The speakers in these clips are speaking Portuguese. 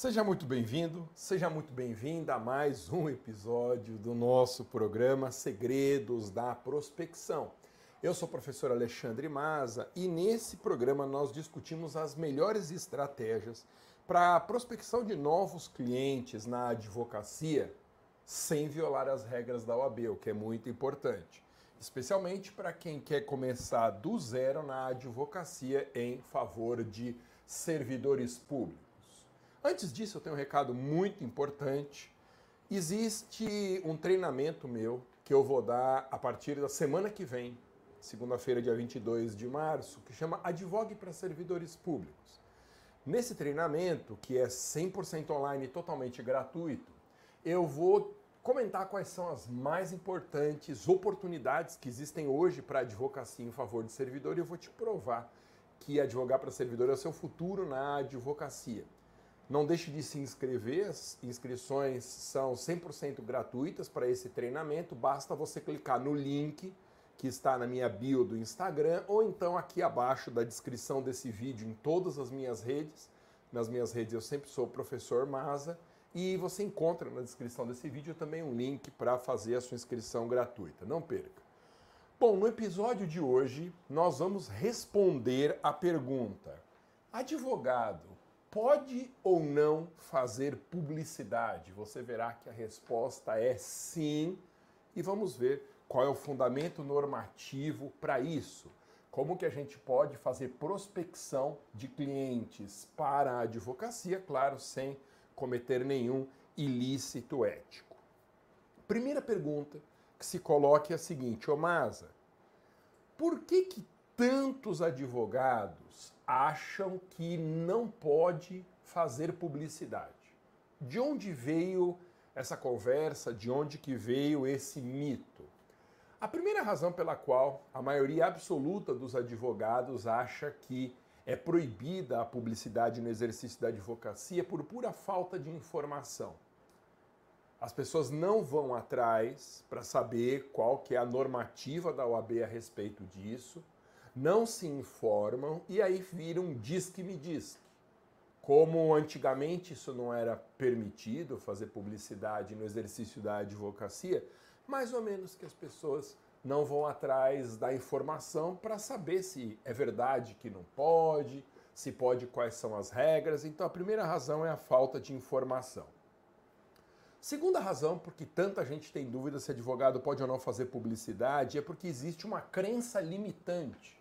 Seja muito bem-vindo, seja muito bem-vinda a mais um episódio do nosso programa Segredos da Prospecção. Eu sou o professor Alexandre Maza e nesse programa nós discutimos as melhores estratégias para a prospecção de novos clientes na advocacia sem violar as regras da OAB, o que é muito importante, especialmente para quem quer começar do zero na advocacia em favor de servidores públicos. Antes disso, eu tenho um recado muito importante. Existe um treinamento meu que eu vou dar a partir da semana que vem, segunda-feira, dia 22 de março, que chama Advogue para Servidores Públicos. Nesse treinamento, que é 100% online e totalmente gratuito, eu vou comentar quais são as mais importantes oportunidades que existem hoje para advocacia em favor de servidor e eu vou te provar que advogar para servidor é o seu futuro na advocacia. Não deixe de se inscrever, as inscrições são 100% gratuitas para esse treinamento, basta você clicar no link que está na minha bio do Instagram ou então aqui abaixo da descrição desse vídeo em todas as minhas redes. Nas minhas redes eu sempre sou o professor Maza e você encontra na descrição desse vídeo também um link para fazer a sua inscrição gratuita. Não perca. Bom, no episódio de hoje nós vamos responder a pergunta: advogado pode ou não fazer publicidade? Você verá que a resposta é sim, e vamos ver qual é o fundamento normativo para isso. Como que a gente pode fazer prospecção de clientes para a advocacia, claro, sem cometer nenhum ilícito ético. Primeira pergunta que se coloca é a seguinte, ô Masa, por que que tantos advogados acham que não pode fazer publicidade. De onde veio essa conversa? De onde que veio esse mito? A primeira razão pela qual a maioria absoluta dos advogados acha que é proibida a publicidade no exercício da advocacia por pura falta de informação. As pessoas não vão atrás para saber qual que é a normativa da OAB a respeito disso não se informam e aí viram um diz que me diz. Como antigamente isso não era permitido fazer publicidade no exercício da advocacia, mais ou menos que as pessoas não vão atrás da informação para saber se é verdade que não pode, se pode, quais são as regras. Então a primeira razão é a falta de informação. Segunda razão, porque tanta gente tem dúvida se advogado pode ou não fazer publicidade, é porque existe uma crença limitante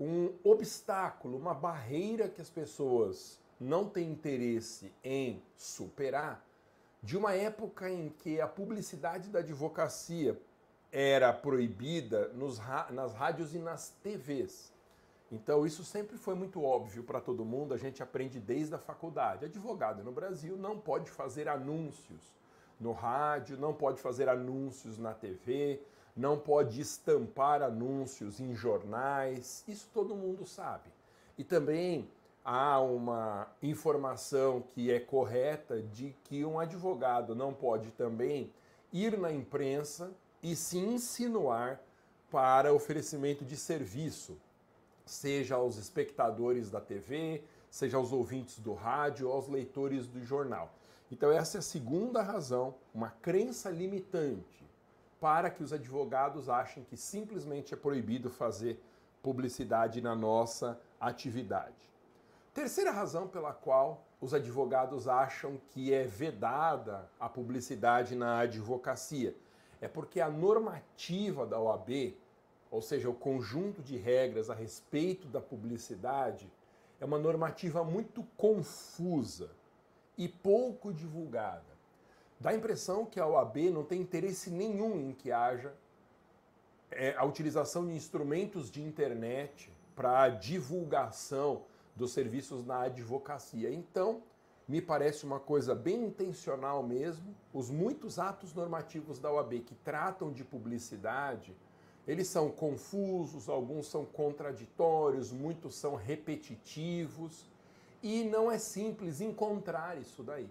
um obstáculo, uma barreira que as pessoas não têm interesse em superar, de uma época em que a publicidade da advocacia era proibida nos, nas rádios e nas TVs. Então, isso sempre foi muito óbvio para todo mundo, a gente aprende desde a faculdade. Advogado no Brasil não pode fazer anúncios no rádio, não pode fazer anúncios na TV, não pode estampar anúncios em jornais, isso todo mundo sabe. E também há uma informação que é correta de que um advogado não pode também ir na imprensa e se insinuar para oferecimento de serviço, seja aos espectadores da TV, seja aos ouvintes do rádio, aos leitores do jornal. Então, essa é a segunda razão, uma crença limitante para que os advogados achem que simplesmente é proibido fazer publicidade na nossa atividade. Terceira razão pela qual os advogados acham que é vedada a publicidade na advocacia é porque a normativa da OAB, ou seja, o conjunto de regras a respeito da publicidade, é uma normativa muito confusa e pouco divulgada. Dá a impressão que a OAB não tem interesse nenhum em que haja é, a utilização de instrumentos de internet para divulgação dos serviços na advocacia. Então, me parece uma coisa bem intencional mesmo. Os muitos atos normativos da OAB que tratam de publicidade, eles são confusos, alguns são contraditórios, muitos são repetitivos e não é simples encontrar isso daí.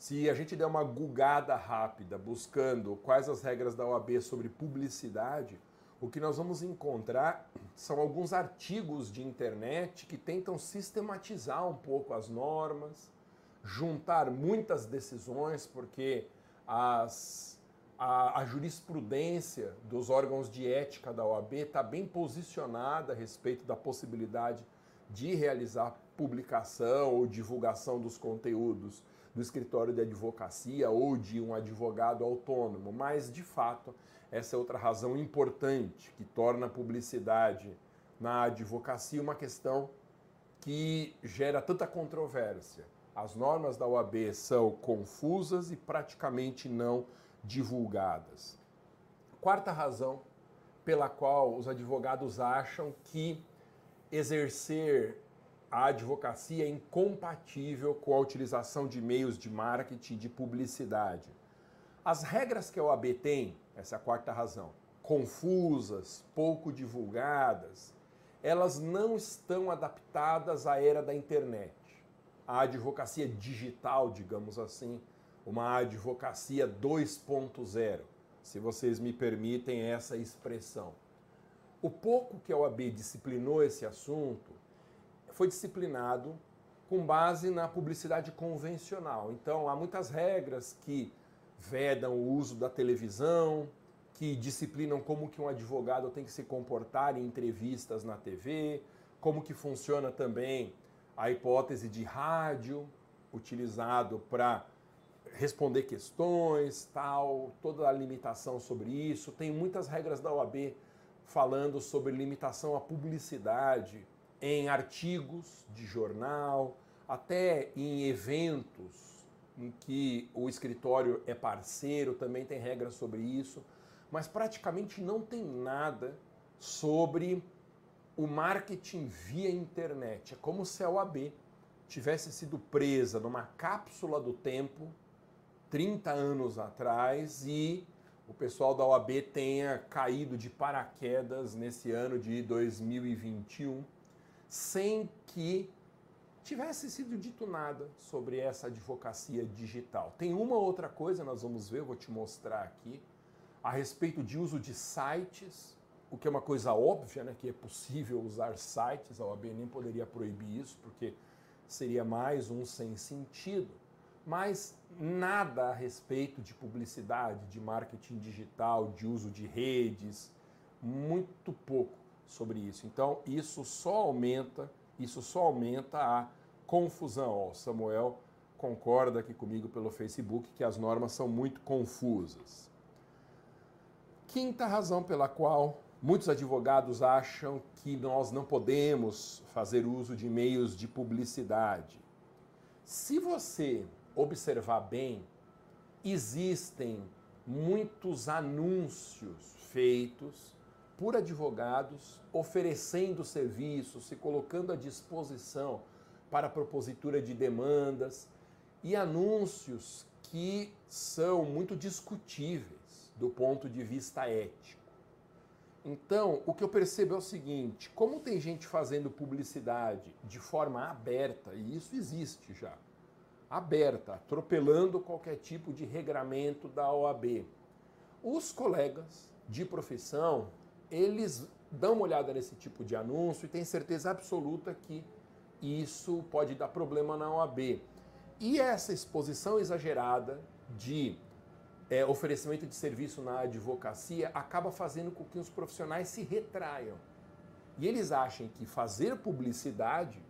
Se a gente der uma gugada rápida buscando quais as regras da OAB sobre publicidade, o que nós vamos encontrar são alguns artigos de internet que tentam sistematizar um pouco as normas, juntar muitas decisões, porque as, a, a jurisprudência dos órgãos de ética da OAB está bem posicionada a respeito da possibilidade de realizar publicação ou divulgação dos conteúdos do escritório de advocacia ou de um advogado autônomo, mas de fato essa é outra razão importante que torna a publicidade na advocacia uma questão que gera tanta controvérsia. As normas da OAB são confusas e praticamente não divulgadas. Quarta razão pela qual os advogados acham que exercer a advocacia é incompatível com a utilização de meios de marketing e de publicidade. As regras que a OAB tem, essa é a quarta razão, confusas, pouco divulgadas, elas não estão adaptadas à era da internet. A advocacia digital, digamos assim, uma advocacia 2.0, se vocês me permitem essa expressão. O pouco que a OAB disciplinou esse assunto foi disciplinado com base na publicidade convencional. Então, há muitas regras que vedam o uso da televisão, que disciplinam como que um advogado tem que se comportar em entrevistas na TV, como que funciona também a hipótese de rádio utilizado para responder questões, tal, toda a limitação sobre isso. Tem muitas regras da OAB falando sobre limitação à publicidade, em artigos de jornal, até em eventos em que o escritório é parceiro, também tem regras sobre isso, mas praticamente não tem nada sobre o marketing via internet. É como se a OAB tivesse sido presa numa cápsula do tempo 30 anos atrás e o pessoal da OAB tenha caído de paraquedas nesse ano de 2021 sem que tivesse sido dito nada sobre essa advocacia digital. Tem uma outra coisa, nós vamos ver, vou te mostrar aqui, a respeito de uso de sites, o que é uma coisa óbvia, né, que é possível usar sites, a OAB nem poderia proibir isso, porque seria mais um sem sentido, mas nada a respeito de publicidade, de marketing digital, de uso de redes, muito pouco sobre isso. Então, isso só aumenta, isso só aumenta a confusão. o Samuel concorda aqui comigo pelo Facebook que as normas são muito confusas. Quinta razão pela qual muitos advogados acham que nós não podemos fazer uso de meios de publicidade. Se você observar bem, existem muitos anúncios feitos por advogados oferecendo serviços, se colocando à disposição para a propositura de demandas e anúncios que são muito discutíveis do ponto de vista ético. Então, o que eu percebo é o seguinte: como tem gente fazendo publicidade de forma aberta, e isso existe já, aberta, atropelando qualquer tipo de regramento da OAB, os colegas de profissão eles dão uma olhada nesse tipo de anúncio e têm certeza absoluta que isso pode dar problema na OAB. E essa exposição exagerada de é, oferecimento de serviço na advocacia acaba fazendo com que os profissionais se retraiam. E eles acham que fazer publicidade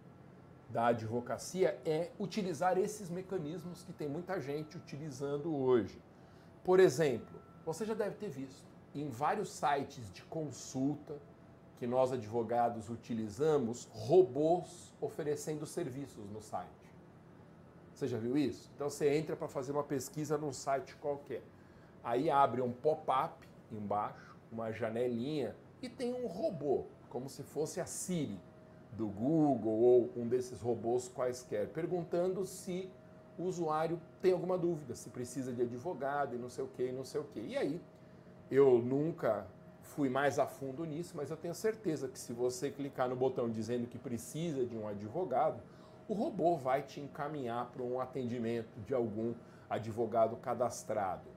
da advocacia é utilizar esses mecanismos que tem muita gente utilizando hoje. Por exemplo, você já deve ter visto em vários sites de consulta que nós advogados utilizamos, robôs oferecendo serviços no site. Você já viu isso? Então você entra para fazer uma pesquisa num site qualquer. Aí abre um pop-up embaixo, uma janelinha e tem um robô, como se fosse a Siri do Google ou um desses robôs quaisquer, perguntando se o usuário tem alguma dúvida, se precisa de advogado e não sei o que, e não sei o que. E aí eu nunca fui mais a fundo nisso, mas eu tenho certeza que se você clicar no botão dizendo que precisa de um advogado, o robô vai te encaminhar para um atendimento de algum advogado cadastrado.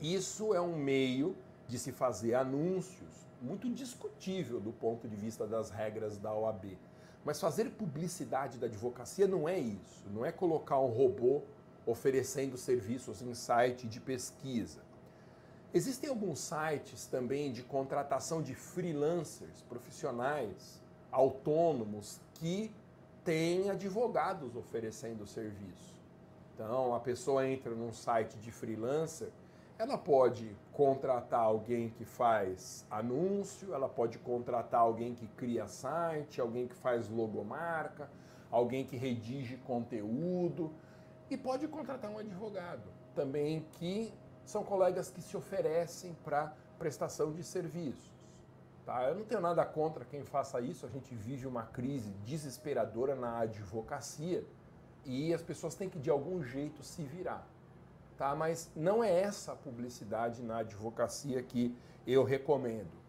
Isso é um meio de se fazer anúncios muito discutível do ponto de vista das regras da OAB. Mas fazer publicidade da advocacia não é isso, não é colocar um robô oferecendo serviços em site de pesquisa. Existem alguns sites também de contratação de freelancers, profissionais, autônomos, que têm advogados oferecendo serviço. Então, a pessoa entra num site de freelancer, ela pode contratar alguém que faz anúncio, ela pode contratar alguém que cria site, alguém que faz logomarca, alguém que redige conteúdo e pode contratar um advogado também que são colegas que se oferecem para prestação de serviços. Tá? Eu não tenho nada contra quem faça isso, a gente vive uma crise desesperadora na advocacia e as pessoas têm que de algum jeito se virar. Tá? Mas não é essa publicidade na advocacia que eu recomendo.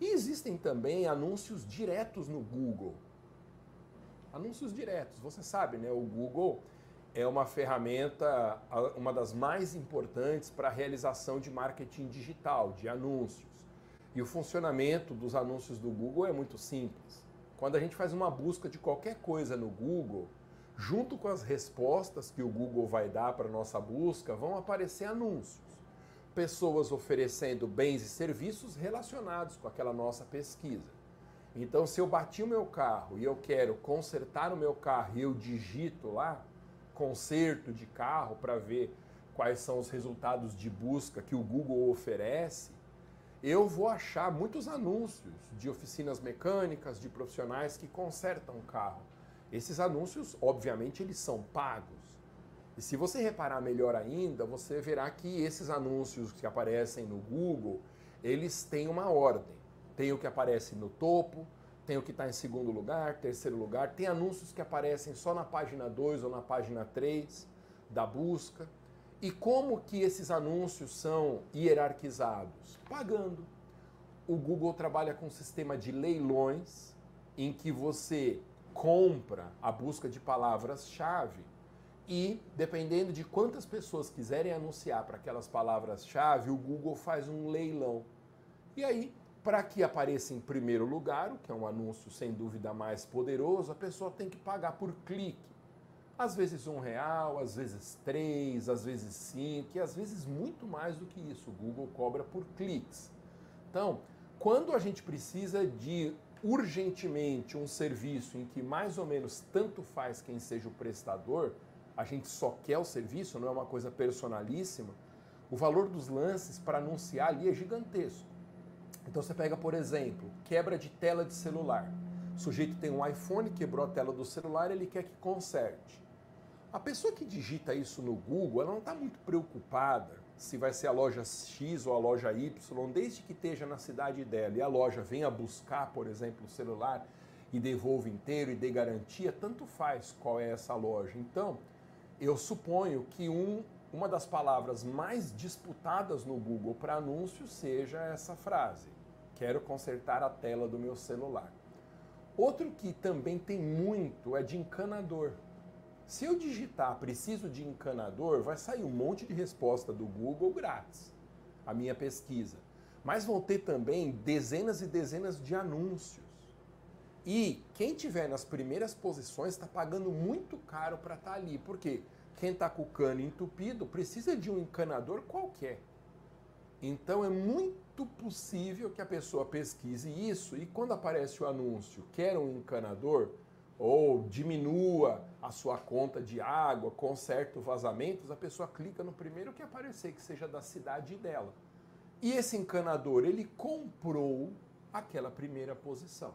E existem também anúncios diretos no Google. Anúncios diretos, você sabe, né? O Google é uma ferramenta, uma das mais importantes para a realização de marketing digital, de anúncios. E o funcionamento dos anúncios do Google é muito simples. Quando a gente faz uma busca de qualquer coisa no Google, junto com as respostas que o Google vai dar para nossa busca, vão aparecer anúncios. Pessoas oferecendo bens e serviços relacionados com aquela nossa pesquisa. Então, se eu bati o meu carro e eu quero consertar o meu carro e eu digito lá, conserto de carro para ver quais são os resultados de busca que o Google oferece, eu vou achar muitos anúncios de oficinas mecânicas, de profissionais que consertam carro. Esses anúncios, obviamente, eles são pagos. E se você reparar melhor ainda, você verá que esses anúncios que aparecem no Google, eles têm uma ordem. Tem o que aparece no topo, tem o que está em segundo lugar, terceiro lugar, tem anúncios que aparecem só na página 2 ou na página 3 da busca. E como que esses anúncios são hierarquizados? Pagando. O Google trabalha com um sistema de leilões em que você compra a busca de palavras-chave e, dependendo de quantas pessoas quiserem anunciar para aquelas palavras-chave, o Google faz um leilão. E aí para que apareça em primeiro lugar, o que é um anúncio sem dúvida mais poderoso, a pessoa tem que pagar por clique. Às vezes um real, às vezes três, às vezes cinco, e às vezes muito mais do que isso. O Google cobra por cliques. Então, quando a gente precisa de urgentemente um serviço em que mais ou menos tanto faz quem seja o prestador, a gente só quer o serviço, não é uma coisa personalíssima, o valor dos lances para anunciar ali é gigantesco. Então você pega, por exemplo, quebra de tela de celular. O sujeito tem um iPhone, quebrou a tela do celular, ele quer que conserte. A pessoa que digita isso no Google, ela não está muito preocupada se vai ser a loja X ou a loja Y, desde que esteja na cidade dela e a loja venha buscar, por exemplo, o celular e devolva inteiro e dê garantia, tanto faz qual é essa loja. Então, eu suponho que um, uma das palavras mais disputadas no Google para anúncio seja essa frase: quero consertar a tela do meu celular. Outro que também tem muito é de encanador. Se eu digitar preciso de encanador, vai sair um monte de resposta do Google grátis, a minha pesquisa. Mas vão ter também dezenas e dezenas de anúncios. E quem tiver nas primeiras posições está pagando muito caro para estar tá ali. Por quê? Quem está com o cano entupido precisa de um encanador qualquer. Então é muito possível que a pessoa pesquise isso e quando aparece o anúncio, quer um encanador ou diminua a sua conta de água, conserte vazamentos, a pessoa clica no primeiro que aparecer que seja da cidade dela. E esse encanador, ele comprou aquela primeira posição.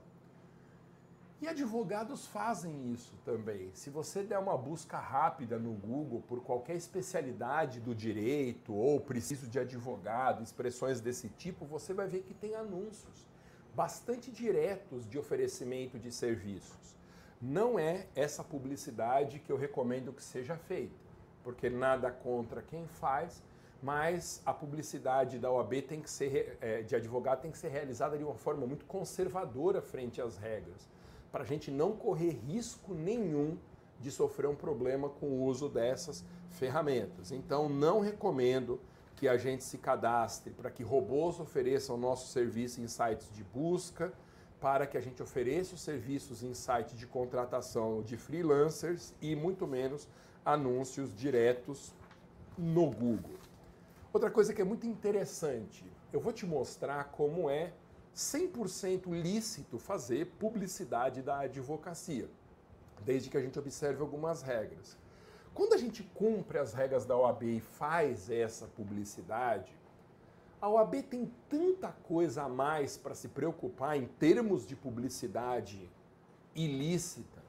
E advogados fazem isso também. Se você der uma busca rápida no Google por qualquer especialidade do direito ou preciso de advogado, expressões desse tipo, você vai ver que tem anúncios bastante diretos de oferecimento de serviços. Não é essa publicidade que eu recomendo que seja feita, porque nada contra quem faz, mas a publicidade da OAB tem que ser, é, de advogado tem que ser realizada de uma forma muito conservadora frente às regras para a gente não correr risco nenhum de sofrer um problema com o uso dessas ferramentas. Então, não recomendo que a gente se cadastre para que robôs ofereçam nosso serviço em sites de busca, para que a gente ofereça os serviços em site de contratação de freelancers e muito menos anúncios diretos no Google. Outra coisa que é muito interessante, eu vou te mostrar como é 100% lícito fazer publicidade da advocacia, desde que a gente observe algumas regras. Quando a gente cumpre as regras da OAB e faz essa publicidade, a OAB tem tanta coisa a mais para se preocupar em termos de publicidade ilícita,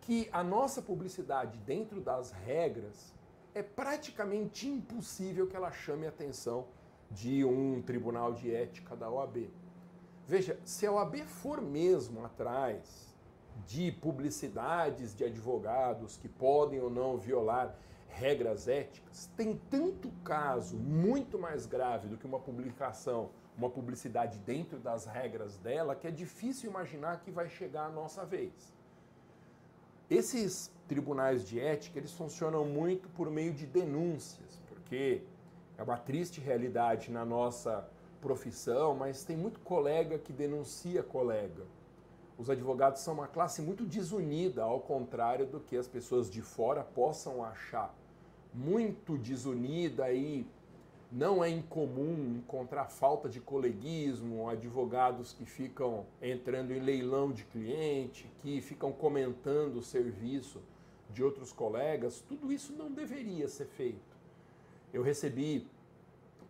que a nossa publicidade dentro das regras é praticamente impossível que ela chame a atenção de um tribunal de ética da OAB. Veja, se a OAB for mesmo atrás de publicidades de advogados que podem ou não violar regras éticas, tem tanto caso muito mais grave do que uma publicação, uma publicidade dentro das regras dela, que é difícil imaginar que vai chegar a nossa vez. Esses tribunais de ética, eles funcionam muito por meio de denúncias, porque é uma triste realidade na nossa profissão, mas tem muito colega que denuncia colega. Os advogados são uma classe muito desunida, ao contrário do que as pessoas de fora possam achar. Muito desunida e não é incomum encontrar falta de coleguismo, advogados que ficam entrando em leilão de cliente, que ficam comentando o serviço de outros colegas. Tudo isso não deveria ser feito. Eu recebi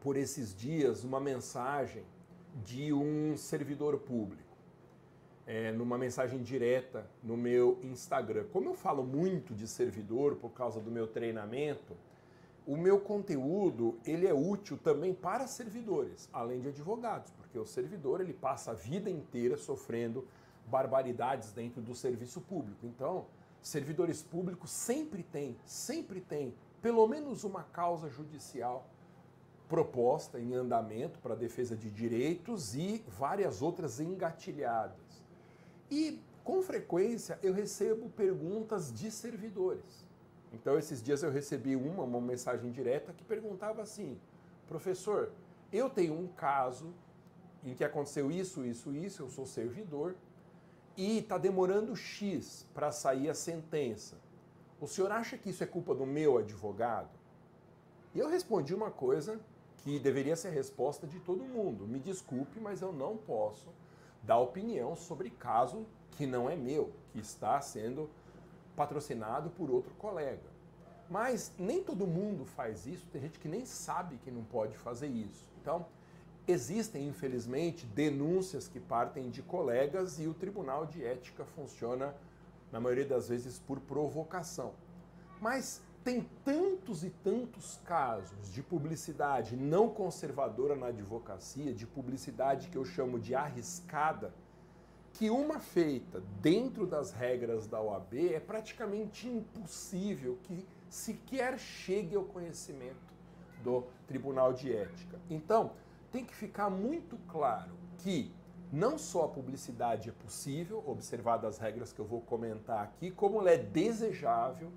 por esses dias uma mensagem de um servidor público é, numa mensagem direta no meu Instagram. Como eu falo muito de servidor por causa do meu treinamento, o meu conteúdo ele é útil também para servidores, além de advogados, porque o servidor ele passa a vida inteira sofrendo barbaridades dentro do serviço público. Então, servidores públicos sempre têm, sempre têm pelo menos uma causa judicial proposta em andamento para defesa de direitos e várias outras engatilhadas. E com frequência eu recebo perguntas de servidores. Então esses dias eu recebi uma, uma mensagem direta que perguntava assim: professor, eu tenho um caso em que aconteceu isso, isso, isso, eu sou servidor e está demorando X para sair a sentença. O senhor acha que isso é culpa do meu advogado? E eu respondi uma coisa que deveria ser resposta de todo mundo. Me desculpe, mas eu não posso dar opinião sobre caso que não é meu, que está sendo patrocinado por outro colega. Mas nem todo mundo faz isso, tem gente que nem sabe que não pode fazer isso. Então, existem, infelizmente, denúncias que partem de colegas e o Tribunal de Ética funciona, na maioria das vezes, por provocação. Mas tem tantos e tantos casos de publicidade não conservadora na advocacia, de publicidade que eu chamo de arriscada, que uma feita dentro das regras da OAB é praticamente impossível que sequer chegue ao conhecimento do Tribunal de Ética. Então, tem que ficar muito claro que não só a publicidade é possível, observadas as regras que eu vou comentar aqui, como ela é desejável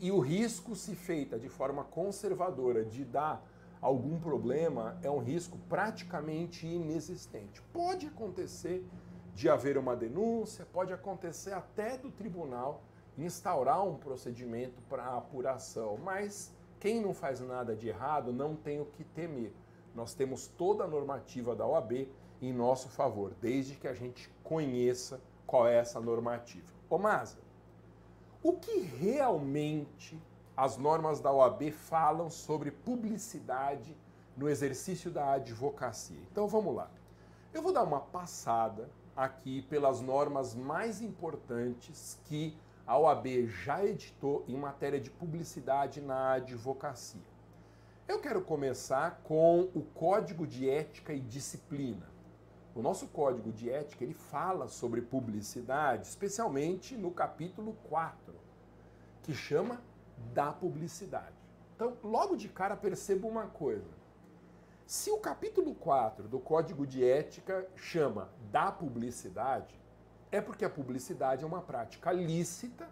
e o risco, se feita de forma conservadora, de dar algum problema, é um risco praticamente inexistente. Pode acontecer de haver uma denúncia, pode acontecer até do tribunal instaurar um procedimento para apuração, mas quem não faz nada de errado não tem o que temer. Nós temos toda a normativa da OAB em nosso favor, desde que a gente conheça qual é essa normativa. Ô Maza, o que realmente as normas da OAB falam sobre publicidade no exercício da advocacia? Então vamos lá. Eu vou dar uma passada aqui pelas normas mais importantes que a OAB já editou em matéria de publicidade na advocacia. Eu quero começar com o Código de Ética e Disciplina. O nosso código de ética ele fala sobre publicidade, especialmente no capítulo 4, que chama da publicidade. Então, logo de cara, perceba uma coisa. Se o capítulo 4 do Código de Ética chama da publicidade, é porque a publicidade é uma prática lícita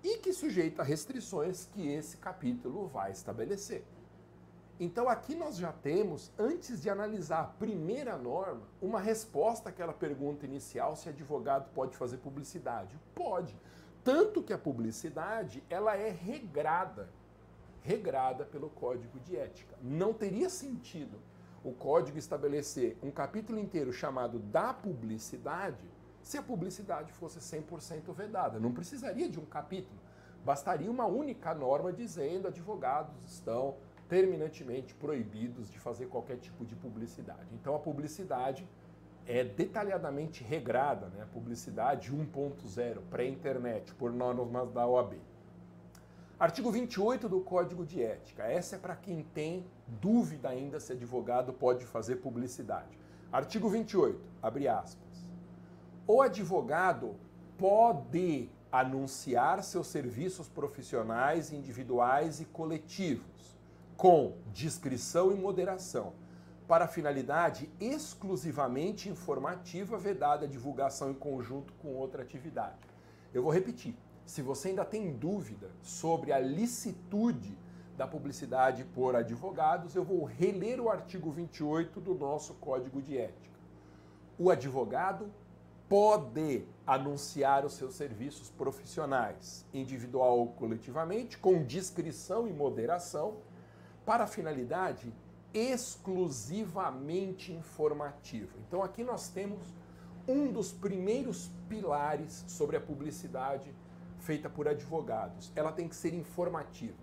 e que sujeita a restrições que esse capítulo vai estabelecer. Então aqui nós já temos, antes de analisar a primeira norma, uma resposta àquela pergunta inicial se advogado pode fazer publicidade. Pode. Tanto que a publicidade, ela é regrada, regrada pelo Código de Ética. Não teria sentido o código estabelecer um capítulo inteiro chamado da publicidade se a publicidade fosse 100% vedada. Não precisaria de um capítulo. Bastaria uma única norma dizendo advogados estão terminantemente proibidos de fazer qualquer tipo de publicidade. Então a publicidade é detalhadamente regrada, né? a publicidade 1.0, pré-internet, por normas da OAB. Artigo 28 do Código de Ética. Essa é para quem tem dúvida ainda se advogado pode fazer publicidade. Artigo 28, abre aspas. O advogado pode anunciar seus serviços profissionais, individuais e coletivos com discrição e moderação, para finalidade exclusivamente informativa, vedada a divulgação em conjunto com outra atividade. Eu vou repetir. Se você ainda tem dúvida sobre a licitude da publicidade por advogados, eu vou reler o artigo 28 do nosso Código de Ética. O advogado pode anunciar os seus serviços profissionais, individual ou coletivamente, com discrição e moderação, para a finalidade exclusivamente informativa. Então aqui nós temos um dos primeiros pilares sobre a publicidade feita por advogados. Ela tem que ser informativa.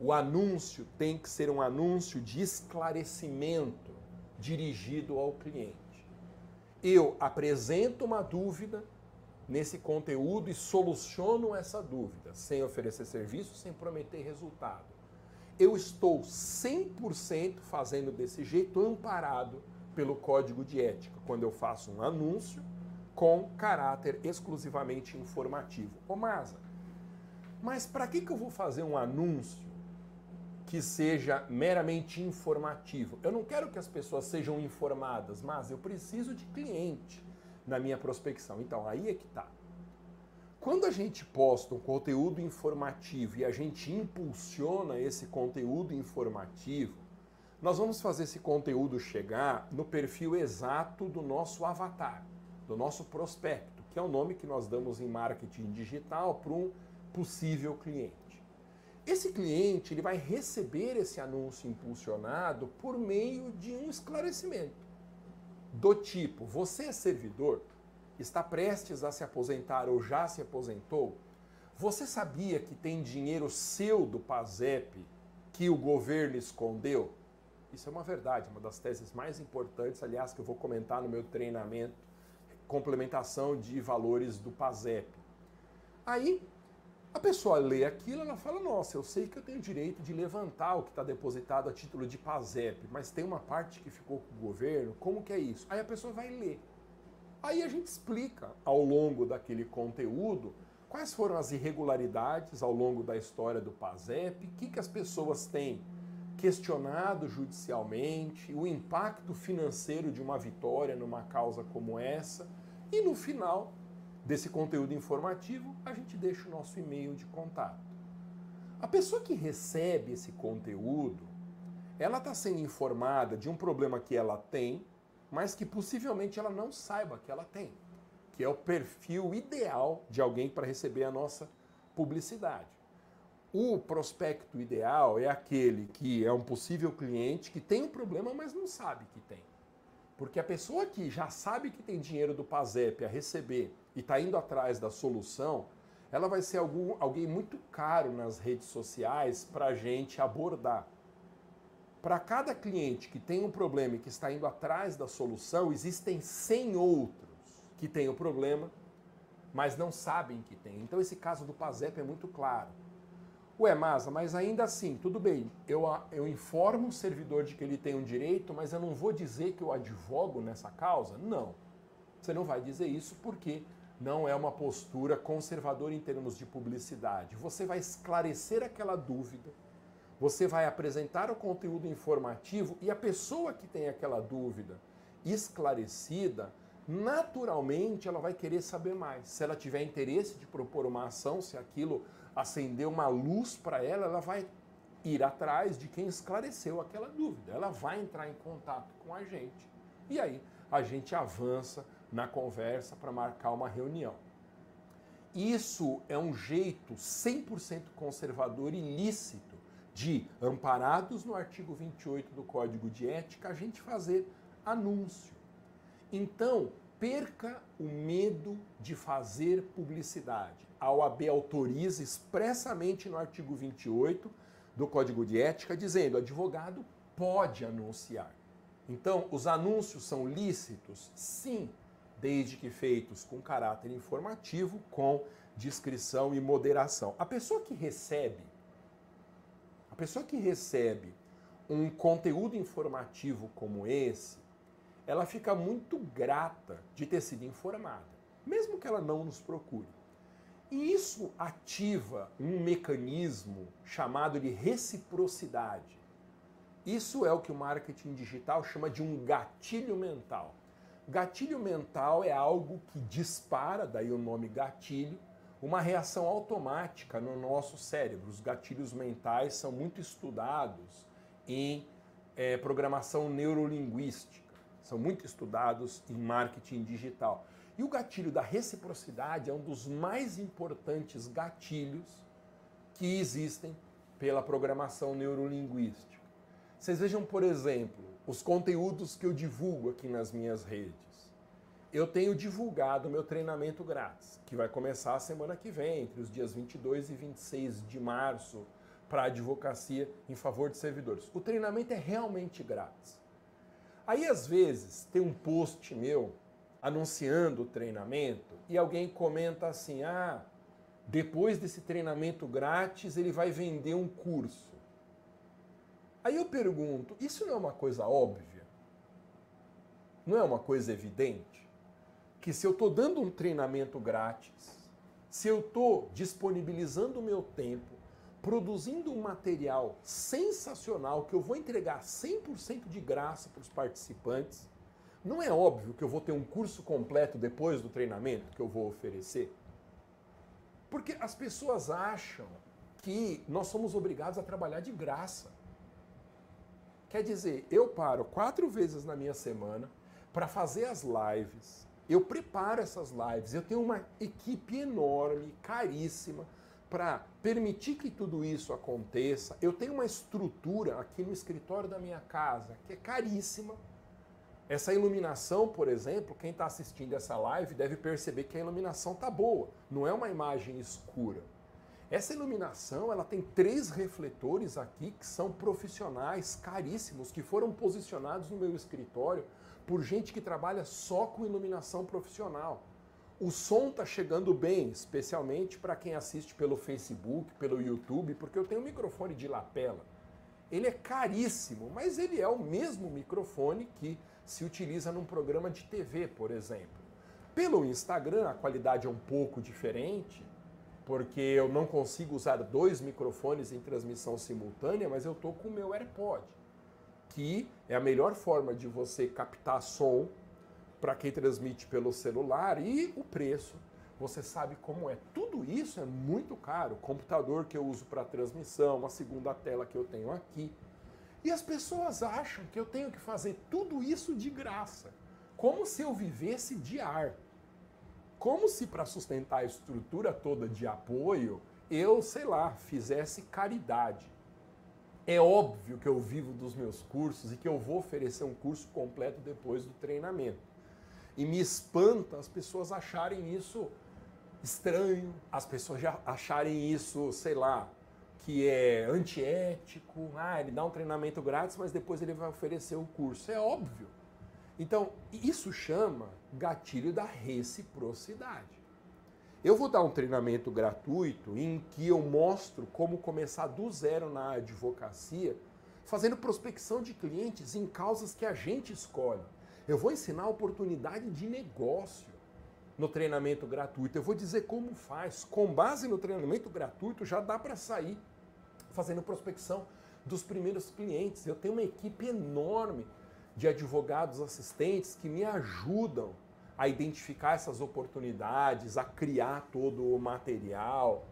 O anúncio tem que ser um anúncio de esclarecimento dirigido ao cliente. Eu apresento uma dúvida nesse conteúdo e soluciono essa dúvida, sem oferecer serviço, sem prometer resultado eu estou 100% fazendo desse jeito amparado pelo código de ética, quando eu faço um anúncio com caráter exclusivamente informativo. Ô Masa, mas para que, que eu vou fazer um anúncio que seja meramente informativo? Eu não quero que as pessoas sejam informadas, mas eu preciso de cliente na minha prospecção. Então, aí é que está. Quando a gente posta um conteúdo informativo e a gente impulsiona esse conteúdo informativo, nós vamos fazer esse conteúdo chegar no perfil exato do nosso avatar, do nosso prospecto, que é o nome que nós damos em marketing digital para um possível cliente. Esse cliente ele vai receber esse anúncio impulsionado por meio de um esclarecimento do tipo: você é servidor? Está prestes a se aposentar ou já se aposentou, você sabia que tem dinheiro seu do PASEP que o governo escondeu? Isso é uma verdade, uma das teses mais importantes, aliás, que eu vou comentar no meu treinamento, complementação de valores do PASEP. Aí, a pessoa lê aquilo, ela fala: Nossa, eu sei que eu tenho direito de levantar o que está depositado a título de PASEP, mas tem uma parte que ficou com o governo, como que é isso? Aí a pessoa vai ler. Aí a gente explica ao longo daquele conteúdo quais foram as irregularidades ao longo da história do PASEP, o que, que as pessoas têm questionado judicialmente, o impacto financeiro de uma vitória numa causa como essa. E no final desse conteúdo informativo, a gente deixa o nosso e-mail de contato. A pessoa que recebe esse conteúdo, ela está sendo informada de um problema que ela tem, mas que possivelmente ela não saiba que ela tem, que é o perfil ideal de alguém para receber a nossa publicidade. O prospecto ideal é aquele que é um possível cliente que tem um problema, mas não sabe que tem. Porque a pessoa que já sabe que tem dinheiro do PASEP a receber e está indo atrás da solução, ela vai ser algum, alguém muito caro nas redes sociais para a gente abordar. Para cada cliente que tem um problema e que está indo atrás da solução, existem 100 outros que têm o problema, mas não sabem que tem. Então esse caso do PASEP é muito claro. Ué, Masa, mas ainda assim, tudo bem, eu, eu informo o servidor de que ele tem um direito, mas eu não vou dizer que eu advogo nessa causa? Não. Você não vai dizer isso porque não é uma postura conservadora em termos de publicidade. Você vai esclarecer aquela dúvida você vai apresentar o conteúdo informativo e a pessoa que tem aquela dúvida esclarecida, naturalmente ela vai querer saber mais. Se ela tiver interesse de propor uma ação, se aquilo acender uma luz para ela, ela vai ir atrás de quem esclareceu aquela dúvida. Ela vai entrar em contato com a gente e aí a gente avança na conversa para marcar uma reunião. Isso é um jeito 100% conservador e lícito de, amparados no artigo 28 do Código de Ética, a gente fazer anúncio. Então, perca o medo de fazer publicidade. A OAB autoriza expressamente no artigo 28 do Código de Ética, dizendo: advogado pode anunciar. Então, os anúncios são lícitos? Sim, desde que feitos com caráter informativo, com discrição e moderação. A pessoa que recebe, pessoa que recebe um conteúdo informativo como esse, ela fica muito grata de ter sido informada, mesmo que ela não nos procure. E isso ativa um mecanismo chamado de reciprocidade. Isso é o que o marketing digital chama de um gatilho mental. Gatilho mental é algo que dispara, daí o nome gatilho, uma reação automática no nosso cérebro. Os gatilhos mentais são muito estudados em é, programação neurolinguística, são muito estudados em marketing digital. E o gatilho da reciprocidade é um dos mais importantes gatilhos que existem pela programação neurolinguística. Vocês vejam, por exemplo, os conteúdos que eu divulgo aqui nas minhas redes. Eu tenho divulgado meu treinamento grátis, que vai começar a semana que vem, entre os dias 22 e 26 de março, para advocacia em favor de servidores. O treinamento é realmente grátis. Aí, às vezes, tem um post meu anunciando o treinamento e alguém comenta assim: ah, depois desse treinamento grátis ele vai vender um curso. Aí eu pergunto: isso não é uma coisa óbvia? Não é uma coisa evidente? Que se eu estou dando um treinamento grátis, se eu estou disponibilizando o meu tempo, produzindo um material sensacional que eu vou entregar 100% de graça para os participantes, não é óbvio que eu vou ter um curso completo depois do treinamento que eu vou oferecer? Porque as pessoas acham que nós somos obrigados a trabalhar de graça. Quer dizer, eu paro quatro vezes na minha semana para fazer as lives. Eu preparo essas lives. Eu tenho uma equipe enorme, caríssima, para permitir que tudo isso aconteça. Eu tenho uma estrutura aqui no escritório da minha casa que é caríssima essa iluminação, por exemplo, quem está assistindo essa live deve perceber que a iluminação está boa, não é uma imagem escura. Essa iluminação ela tem três refletores aqui que são profissionais caríssimos, que foram posicionados no meu escritório por gente que trabalha só com iluminação profissional. O som está chegando bem, especialmente para quem assiste pelo Facebook, pelo YouTube, porque eu tenho um microfone de lapela. Ele é caríssimo, mas ele é o mesmo microfone que se utiliza num programa de TV, por exemplo. Pelo Instagram, a qualidade é um pouco diferente, porque eu não consigo usar dois microfones em transmissão simultânea, mas eu estou com o meu AirPod, que é a melhor forma de você captar som para quem transmite pelo celular e o preço. Você sabe como é. Tudo isso é muito caro. O computador que eu uso para transmissão, a segunda tela que eu tenho aqui. E as pessoas acham que eu tenho que fazer tudo isso de graça, como se eu vivesse de ar. Como se para sustentar a estrutura toda de apoio, eu, sei lá, fizesse caridade. É óbvio que eu vivo dos meus cursos e que eu vou oferecer um curso completo depois do treinamento. E me espanta as pessoas acharem isso estranho, as pessoas já acharem isso, sei lá, que é antiético, ah, ele dá um treinamento grátis, mas depois ele vai oferecer o curso. É óbvio. Então, isso chama gatilho da reciprocidade. Eu vou dar um treinamento gratuito em que eu mostro como começar do zero na advocacia, fazendo prospecção de clientes em causas que a gente escolhe. Eu vou ensinar oportunidade de negócio no treinamento gratuito. Eu vou dizer como faz. Com base no treinamento gratuito, já dá para sair fazendo prospecção dos primeiros clientes. Eu tenho uma equipe enorme de advogados assistentes que me ajudam a identificar essas oportunidades, a criar todo o material.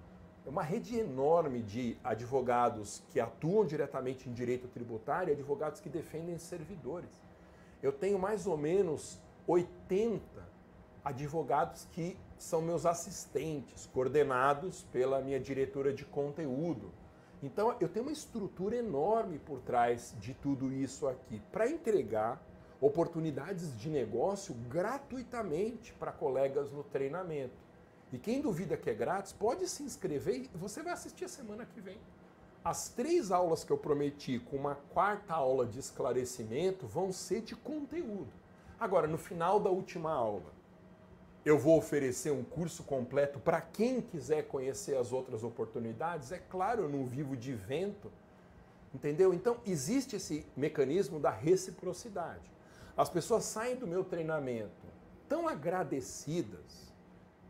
é uma rede enorme de advogados que atuam diretamente em direito tributário e advogados que defendem servidores. Eu tenho mais ou menos 80 advogados que são meus assistentes, coordenados pela minha diretora de conteúdo. Então eu tenho uma estrutura enorme por trás de tudo isso aqui para entregar oportunidades de negócio gratuitamente para colegas no treinamento. E quem duvida que é grátis, pode se inscrever e você vai assistir a semana que vem. As três aulas que eu prometi, com uma quarta aula de esclarecimento, vão ser de conteúdo. Agora, no final da última aula, eu vou oferecer um curso completo para quem quiser conhecer as outras oportunidades. É claro, eu não vivo de vento, entendeu? Então, existe esse mecanismo da reciprocidade. As pessoas saem do meu treinamento tão agradecidas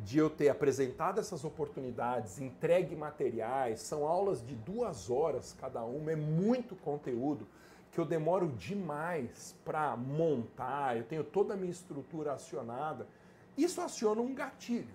de eu ter apresentado essas oportunidades, entregue materiais, são aulas de duas horas cada uma, é muito conteúdo que eu demoro demais para montar, eu tenho toda a minha estrutura acionada. Isso aciona um gatilho,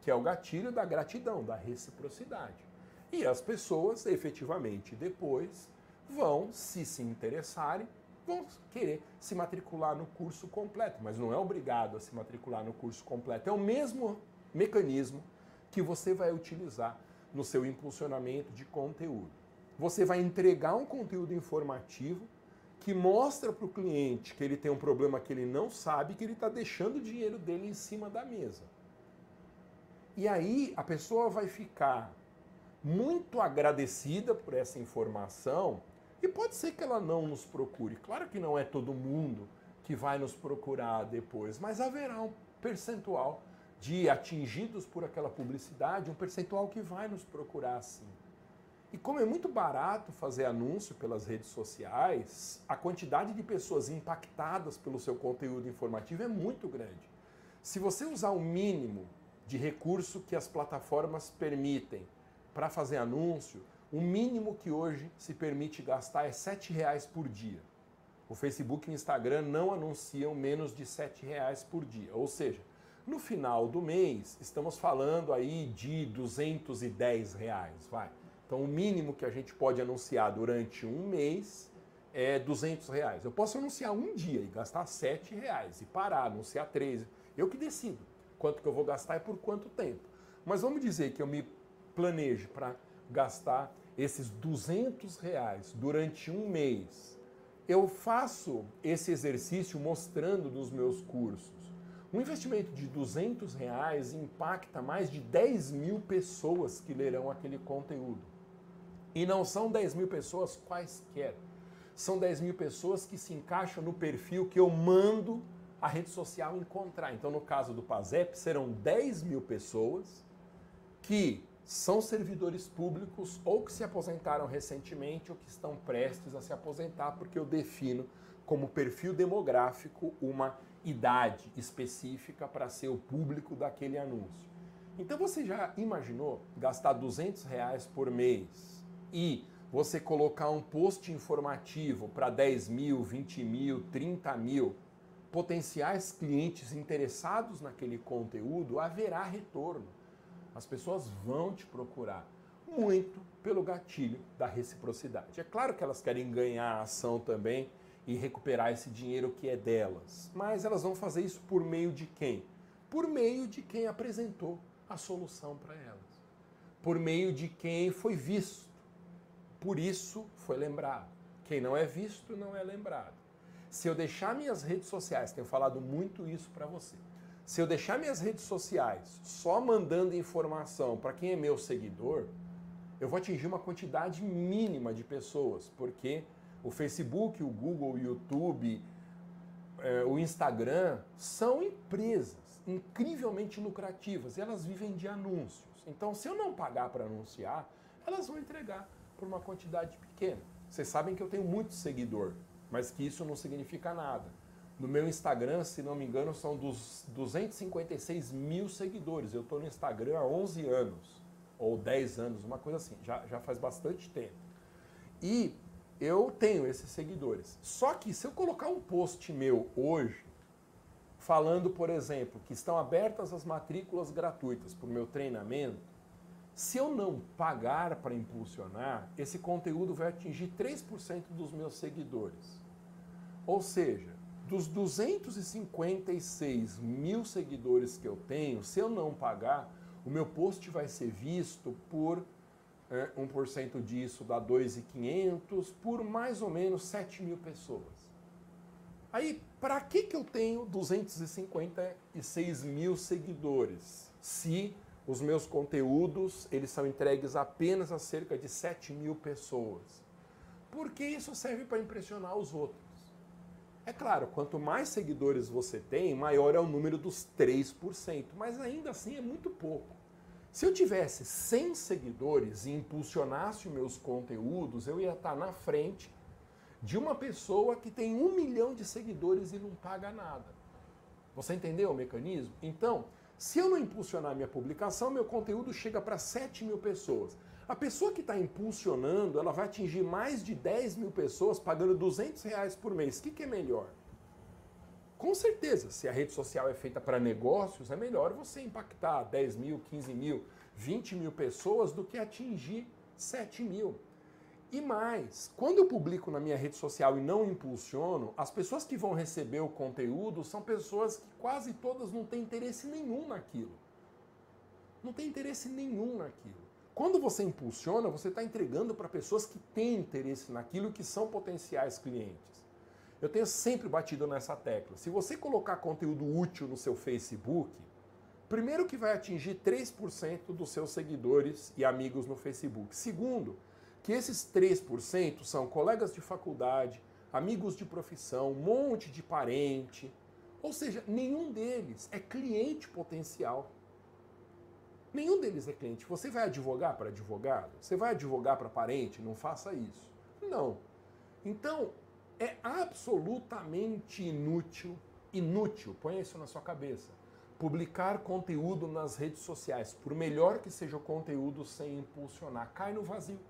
que é o gatilho da gratidão, da reciprocidade. E as pessoas, efetivamente, depois vão, se se interessarem, vão querer se matricular no curso completo, mas não é obrigado a se matricular no curso completo. É o mesmo mecanismo que você vai utilizar no seu impulsionamento de conteúdo. Você vai entregar um conteúdo informativo que mostra para o cliente que ele tem um problema que ele não sabe, que ele está deixando o dinheiro dele em cima da mesa. E aí a pessoa vai ficar muito agradecida por essa informação e pode ser que ela não nos procure. Claro que não é todo mundo que vai nos procurar depois, mas haverá um percentual de atingidos por aquela publicidade, um percentual que vai nos procurar sim. E como é muito barato fazer anúncio pelas redes sociais, a quantidade de pessoas impactadas pelo seu conteúdo informativo é muito grande. Se você usar o mínimo de recurso que as plataformas permitem para fazer anúncio, o mínimo que hoje se permite gastar é R$ reais por dia. O Facebook e o Instagram não anunciam menos de R$ reais por dia. Ou seja, no final do mês, estamos falando aí de 210 reais, vai. Então, o mínimo que a gente pode anunciar durante um mês é 200 reais. Eu posso anunciar um dia e gastar 7 reais e parar, anunciar 13. Eu que decido quanto que eu vou gastar e por quanto tempo. Mas vamos dizer que eu me planejo para gastar esses 200 reais durante um mês, eu faço esse exercício mostrando nos meus cursos. Um investimento de 200 reais impacta mais de 10 mil pessoas que lerão aquele conteúdo. E não são 10 mil pessoas quaisquer. São 10 mil pessoas que se encaixam no perfil que eu mando a rede social encontrar. Então, no caso do PASEP, serão 10 mil pessoas que são servidores públicos ou que se aposentaram recentemente ou que estão prestes a se aposentar, porque eu defino como perfil demográfico uma idade específica para ser o público daquele anúncio. Então você já imaginou gastar 200 reais por mês e você colocar um post informativo para 10 mil, 20 mil, 30 mil potenciais clientes interessados naquele conteúdo, haverá retorno as pessoas vão te procurar muito pelo gatilho da reciprocidade. É claro que elas querem ganhar a ação também e recuperar esse dinheiro que é delas, mas elas vão fazer isso por meio de quem? Por meio de quem apresentou a solução para elas, por meio de quem foi visto. Por isso foi lembrado. Quem não é visto não é lembrado. Se eu deixar minhas redes sociais, tenho falado muito isso para você se eu deixar minhas redes sociais só mandando informação para quem é meu seguidor, eu vou atingir uma quantidade mínima de pessoas, porque o Facebook, o Google, o YouTube, é, o Instagram são empresas incrivelmente lucrativas e elas vivem de anúncios. Então, se eu não pagar para anunciar, elas vão entregar por uma quantidade pequena. Vocês sabem que eu tenho muito seguidor, mas que isso não significa nada. No meu Instagram, se não me engano, são dos 256 mil seguidores. Eu estou no Instagram há 11 anos, ou 10 anos, uma coisa assim, já, já faz bastante tempo. E eu tenho esses seguidores. Só que se eu colocar um post meu hoje, falando, por exemplo, que estão abertas as matrículas gratuitas para o meu treinamento, Se eu não pagar para impulsionar, esse conteúdo vai atingir 3% dos meus seguidores. Ou seja, dos 256 mil seguidores que eu tenho, se eu não pagar, o meu post vai ser visto por é, 1% disso dá 2.500, por mais ou menos 7 mil pessoas. Aí, para que, que eu tenho 256 mil seguidores? Se os meus conteúdos eles são entregues apenas a cerca de 7 mil pessoas. Porque isso serve para impressionar os outros. É claro, quanto mais seguidores você tem, maior é o número dos 3%, mas ainda assim é muito pouco. Se eu tivesse 100 seguidores e impulsionasse os meus conteúdos, eu ia estar na frente de uma pessoa que tem um milhão de seguidores e não paga nada. Você entendeu o mecanismo? Então, se eu não impulsionar minha publicação, meu conteúdo chega para 7 mil pessoas. A pessoa que está impulsionando, ela vai atingir mais de 10 mil pessoas pagando 200 reais por mês. O que, que é melhor? Com certeza, se a rede social é feita para negócios, é melhor você impactar 10 mil, 15 mil, 20 mil pessoas do que atingir 7 mil. E mais, quando eu publico na minha rede social e não impulsiono, as pessoas que vão receber o conteúdo são pessoas que quase todas não têm interesse nenhum naquilo. Não tem interesse nenhum naquilo. Quando você impulsiona, você está entregando para pessoas que têm interesse naquilo que são potenciais clientes. Eu tenho sempre batido nessa tecla. Se você colocar conteúdo útil no seu Facebook, primeiro que vai atingir 3% dos seus seguidores e amigos no Facebook. Segundo, que esses 3% são colegas de faculdade, amigos de profissão, um monte de parente. Ou seja, nenhum deles é cliente potencial. Nenhum deles é cliente. Você vai advogar para advogado? Você vai advogar para parente? Não faça isso. Não. Então, é absolutamente inútil, inútil, põe isso na sua cabeça, publicar conteúdo nas redes sociais, por melhor que seja o conteúdo sem impulsionar, cai no vazio.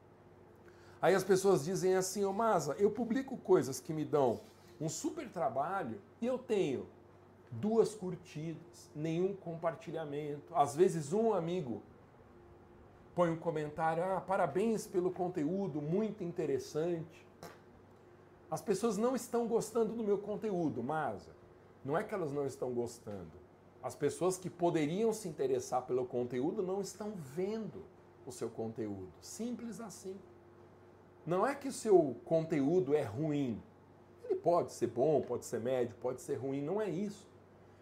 Aí as pessoas dizem assim, ô Masa, eu publico coisas que me dão um super trabalho e eu tenho duas curtidas, nenhum compartilhamento. Às vezes um amigo põe um comentário: "Ah, parabéns pelo conteúdo, muito interessante". As pessoas não estão gostando do meu conteúdo, mas não é que elas não estão gostando. As pessoas que poderiam se interessar pelo conteúdo não estão vendo o seu conteúdo. Simples assim. Não é que o seu conteúdo é ruim. Ele pode ser bom, pode ser médio, pode ser ruim, não é isso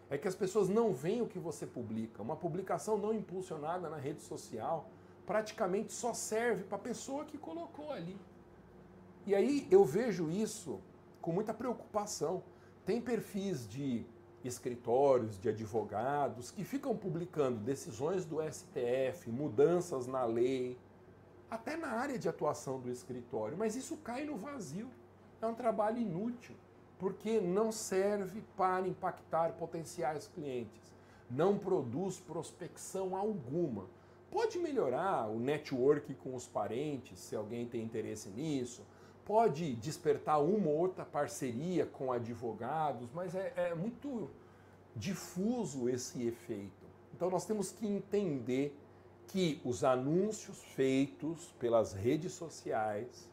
é que as pessoas não veem o que você publica. Uma publicação não impulsionada na rede social praticamente só serve para a pessoa que colocou ali. E aí eu vejo isso com muita preocupação. Tem perfis de escritórios, de advogados que ficam publicando decisões do STF, mudanças na lei, até na área de atuação do escritório, mas isso cai no vazio. É um trabalho inútil porque não serve para impactar potenciais clientes, não produz prospecção alguma. Pode melhorar o network com os parentes, se alguém tem interesse nisso, pode despertar uma ou outra parceria com advogados, mas é, é muito difuso esse efeito. Então nós temos que entender que os anúncios feitos pelas redes sociais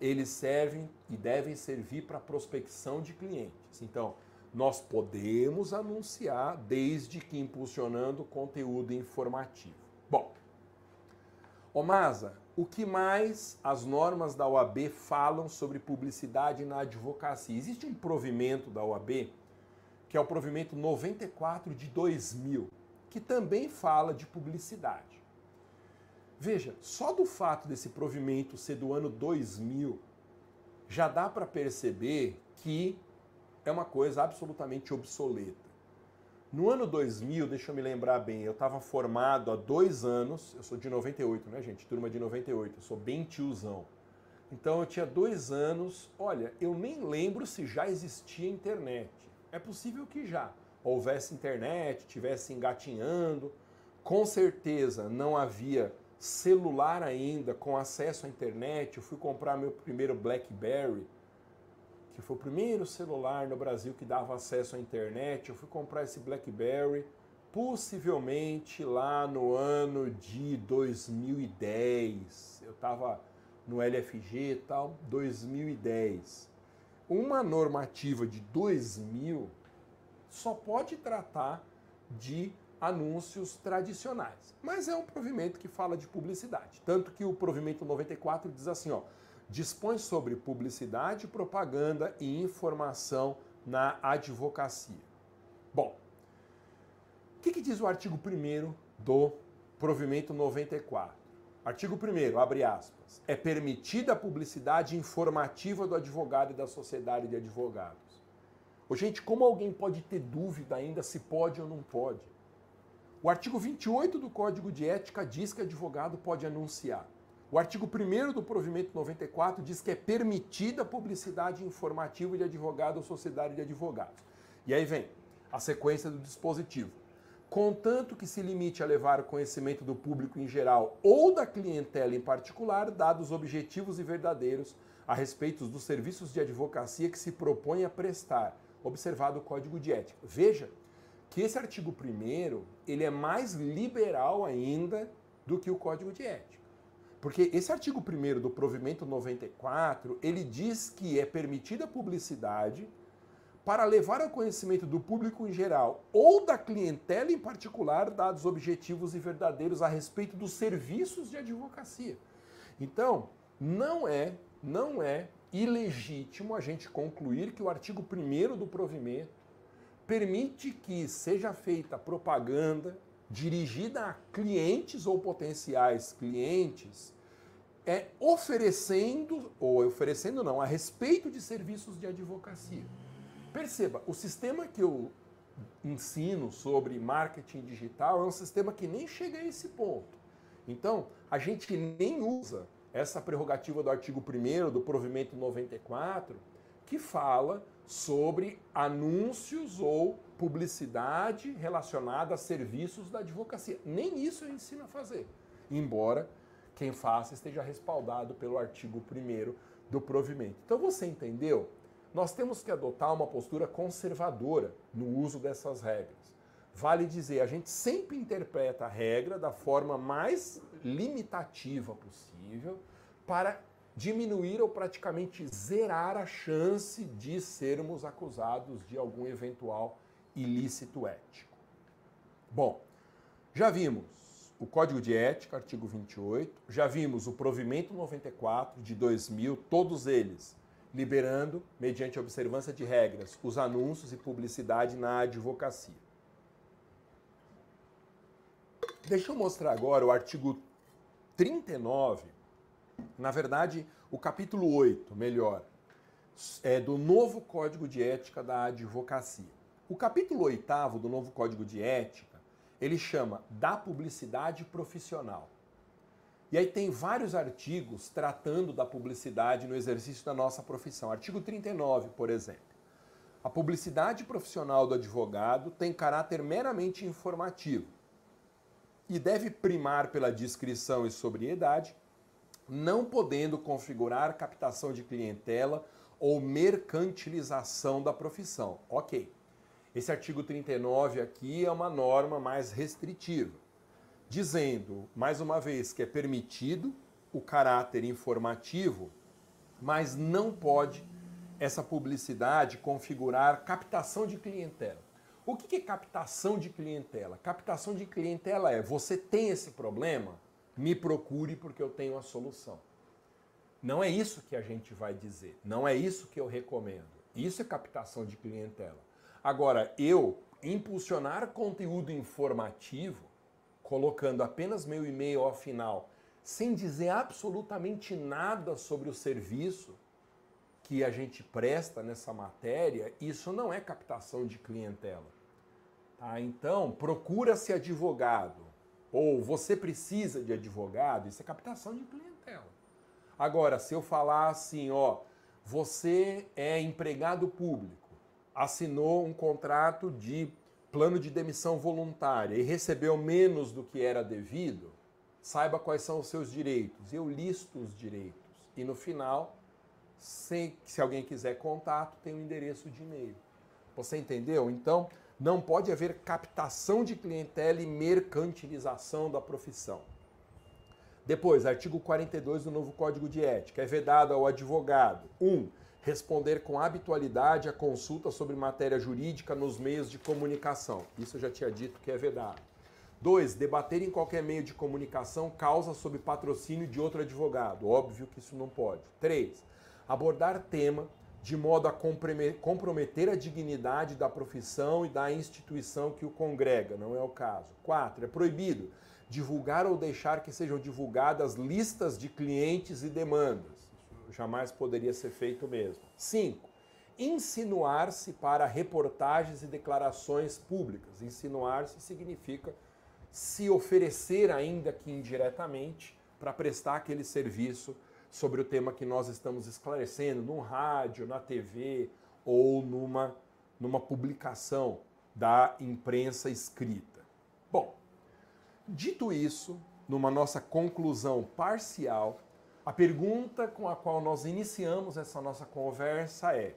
eles servem e devem servir para prospecção de clientes. Então, nós podemos anunciar desde que impulsionando conteúdo informativo. Bom, Omasa, o que mais as normas da OAB falam sobre publicidade na advocacia? Existe um provimento da OAB, que é o provimento 94 de 2000, que também fala de publicidade. Veja, só do fato desse provimento ser do ano 2000, já dá para perceber que é uma coisa absolutamente obsoleta. No ano 2000, deixa eu me lembrar bem, eu estava formado há dois anos, eu sou de 98, né, gente? Turma de 98, eu sou bem tiozão. Então eu tinha dois anos, olha, eu nem lembro se já existia internet. É possível que já houvesse internet, tivesse engatinhando. Com certeza não havia celular ainda, com acesso à internet. Eu fui comprar meu primeiro BlackBerry, que foi o primeiro celular no Brasil que dava acesso à internet. Eu fui comprar esse BlackBerry, possivelmente lá no ano de 2010. Eu estava no LFG e tal, 2010. Uma normativa de 2000 só pode tratar de anúncios tradicionais. Mas é um provimento que fala de publicidade. Tanto que o provimento 94 diz assim, ó, dispõe sobre publicidade, propaganda e informação na advocacia. Bom, o que, que diz o artigo 1 do provimento 94? Artigo 1 abre aspas, é permitida a publicidade informativa do advogado e da sociedade de advogados. Gente, como alguém pode ter dúvida ainda se pode ou não pode? O artigo 28 do Código de Ética diz que advogado pode anunciar. O artigo 1 do provimento 94 diz que é permitida publicidade informativa de advogado ou sociedade de advogados. E aí vem a sequência do dispositivo. Contanto que se limite a levar conhecimento do público em geral ou da clientela em particular dados objetivos e verdadeiros a respeito dos serviços de advocacia que se propõe a prestar, observado o Código de Ética. Veja que esse artigo 1 ele é mais liberal ainda do que o Código de Ética. Porque esse artigo 1 do provimento 94, ele diz que é permitida publicidade para levar ao conhecimento do público em geral ou da clientela em particular dados objetivos e verdadeiros a respeito dos serviços de advocacia. Então, não é, não é ilegítimo a gente concluir que o artigo 1 do provimento permite que seja feita propaganda dirigida a clientes ou potenciais clientes, é oferecendo, ou oferecendo não, a respeito de serviços de advocacia. Perceba, o sistema que eu ensino sobre marketing digital é um sistema que nem chega a esse ponto. Então, a gente nem usa essa prerrogativa do artigo 1 do provimento 94, que fala sobre anúncios ou publicidade relacionada a serviços da advocacia. Nem isso eu ensino a fazer, embora quem faça esteja respaldado pelo artigo 1 do provimento. Então você entendeu? Nós temos que adotar uma postura conservadora no uso dessas regras. Vale dizer, a gente sempre interpreta a regra da forma mais limitativa possível para diminuir ou praticamente zerar a chance de sermos acusados de algum eventual ilícito ético. Bom, já vimos o Código de Ética, artigo 28, já vimos o Provimento 94 de 2000, todos eles liberando, mediante observância de regras, os anúncios e publicidade na advocacia. Deixa eu mostrar agora o artigo 39 na verdade, o capítulo 8, melhor, é do novo Código de Ética da Advocacia. O capítulo 8 do novo Código de Ética, ele chama da publicidade profissional. E aí tem vários artigos tratando da publicidade no exercício da nossa profissão. Artigo 39, por exemplo. A publicidade profissional do advogado tem caráter meramente informativo e deve primar pela discrição e sobriedade, não podendo configurar captação de clientela ou mercantilização da profissão. Ok. Esse artigo 39 aqui é uma norma mais restritiva, dizendo, mais uma vez, que é permitido o caráter informativo, mas não pode essa publicidade configurar captação de clientela. O que é captação de clientela? Captação de clientela é você tem esse problema, me procure porque eu tenho a solução. Não é isso que a gente vai dizer, não é isso que eu recomendo. Isso é captação de clientela. Agora, eu impulsionar conteúdo informativo, colocando apenas meu e-mail ao final, sem dizer absolutamente nada sobre o serviço que a gente presta nessa matéria, isso não é captação de clientela. Tá? Então, procura-se advogado ou você precisa de advogado, isso é captação de clientela. Agora, se eu falar assim, ó, você é empregado público, assinou um contrato de plano de demissão voluntária e recebeu menos do que era devido, saiba quais são os seus direitos. Eu listo os direitos. E no final, se, se alguém quiser contato, tem o um endereço de e-mail. Você entendeu? Então, Não pode haver captação de clientela e mercantilização da profissão. Depois, artigo 42 do novo Código de Ética. É vedado ao advogado: 1. Um, responder com habitualidade a consulta sobre matéria jurídica nos meios de comunicação. Isso eu já tinha dito que é vedado. 2. Debater em qualquer meio de comunicação causa sob patrocínio de outro advogado. Óbvio que isso não pode. 3. Abordar tema de modo a comprometer a dignidade da profissão e da instituição que o congrega. Não é o caso. 4. É proibido divulgar ou deixar que sejam divulgadas listas de clientes e demandas. Isso jamais poderia ser feito mesmo. 5. Insinuar-se para reportagens e declarações públicas. Insinuar-se significa se oferecer, ainda que indiretamente, para prestar aquele serviço sobre o tema que nós estamos esclarecendo, no rádio, na TV ou numa, numa publicação da imprensa escrita. Bom, Dito isso, numa nossa conclusão parcial, a pergunta com a qual nós iniciamos essa nossa conversa é: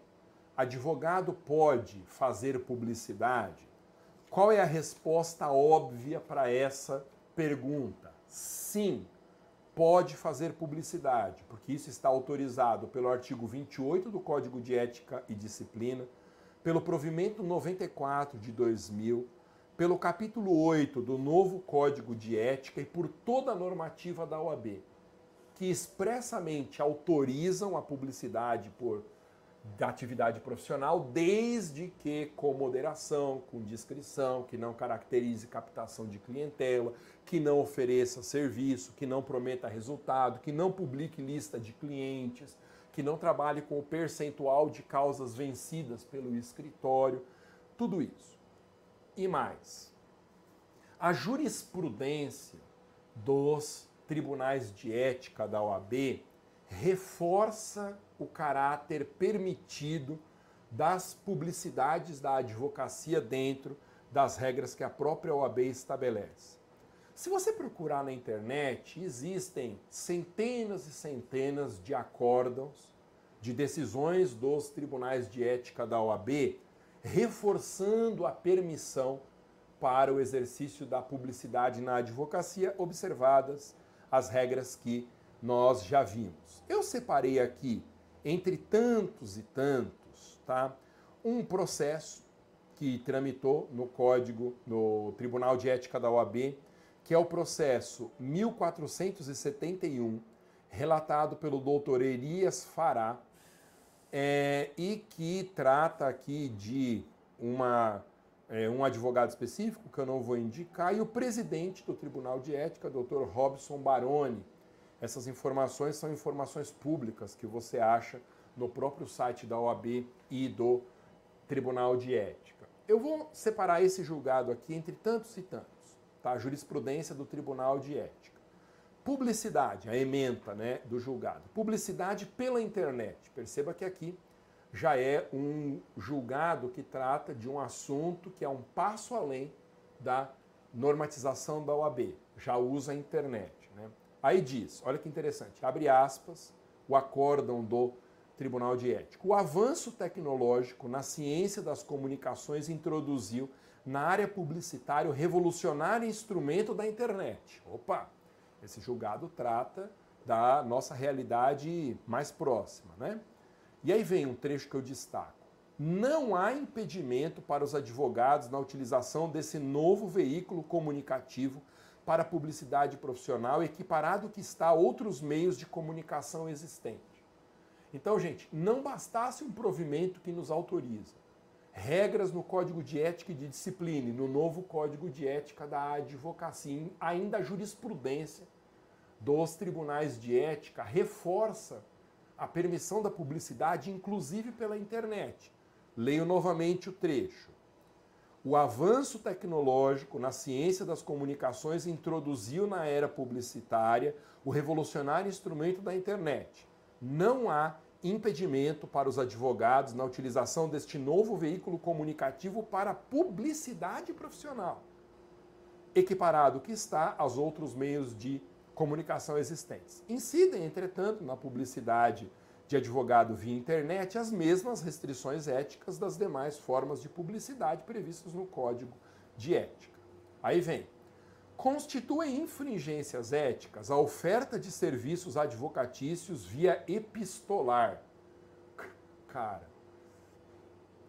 advogado pode fazer publicidade? Qual é a resposta óbvia para essa pergunta? Sim, pode fazer publicidade, porque isso está autorizado pelo artigo 28 do Código de Ética e Disciplina, pelo provimento 94 de 2000 pelo capítulo 8 do novo Código de Ética e por toda a normativa da OAB, que expressamente autorizam a publicidade por da atividade profissional, desde que com moderação, com discrição, que não caracterize captação de clientela, que não ofereça serviço, que não prometa resultado, que não publique lista de clientes, que não trabalhe com o percentual de causas vencidas pelo escritório, tudo isso. E mais, a jurisprudência dos tribunais de ética da OAB reforça o caráter permitido das publicidades da advocacia dentro das regras que a própria OAB estabelece. Se você procurar na internet, existem centenas e centenas de acórdãos, de decisões dos tribunais de ética da OAB reforçando a permissão para o exercício da publicidade na advocacia, observadas as regras que nós já vimos. Eu separei aqui, entre tantos e tantos, tá, um processo que tramitou no Código, no Tribunal de Ética da OAB, que é o processo 1471, relatado pelo doutor Elias Fará, é, e que trata aqui de uma, é, um advogado específico, que eu não vou indicar, e o presidente do Tribunal de Ética, Dr. Robson Baroni. Essas informações são informações públicas que você acha no próprio site da OAB e do Tribunal de Ética. Eu vou separar esse julgado aqui entre tantos e tantos, tá? Jurisprudência do Tribunal de Ética. Publicidade, a ementa né, do julgado. Publicidade pela internet. Perceba que aqui já é um julgado que trata de um assunto que é um passo além da normatização da OAB. Já usa a internet. Aí diz, olha que interessante, abre aspas, o acórdão do Tribunal de Ética. O avanço tecnológico na ciência das comunicações introduziu na área publicitária o revolucionário instrumento da internet. Opa! Esse julgado trata da nossa realidade mais próxima, né? E aí vem um trecho que eu destaco. Não há impedimento para os advogados na utilização desse novo veículo comunicativo para publicidade profissional equiparado que está a outros meios de comunicação existentes. Então, gente, não bastasse um provimento que nos autoriza. Regras no Código de Ética e de Disciplina, no novo Código de Ética da Advocacia, ainda a jurisprudência dos tribunais de ética reforça a permissão da publicidade, inclusive pela internet. Leio novamente o trecho. O avanço tecnológico na ciência das comunicações introduziu na era publicitária o revolucionário instrumento da internet. Não há impedimento para os advogados na utilização deste novo veículo comunicativo para publicidade profissional, equiparado que está aos outros meios de comunicação existentes. Incidem, entretanto, na publicidade de advogado via internet as mesmas restrições éticas das demais formas de publicidade previstas no Código de Ética. Aí vem. Constitui infringências éticas a oferta de serviços advocatícios via epistolar. Cara,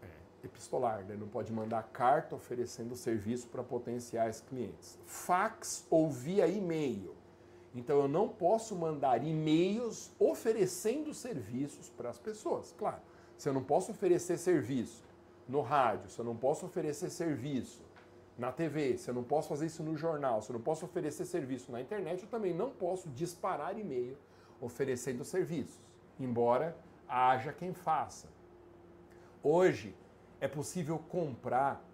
é, epistolar, né? não pode mandar carta oferecendo serviço para potenciais clientes. Fax ou via e-mail então eu não posso mandar e-mails oferecendo serviços para as pessoas. Claro, se eu não posso oferecer serviço no rádio, se eu não posso oferecer serviço na TV, se eu não posso fazer isso no jornal, se eu não posso oferecer serviço na internet, eu também não posso disparar e-mail oferecendo serviços, embora haja quem faça. Hoje é possível comprar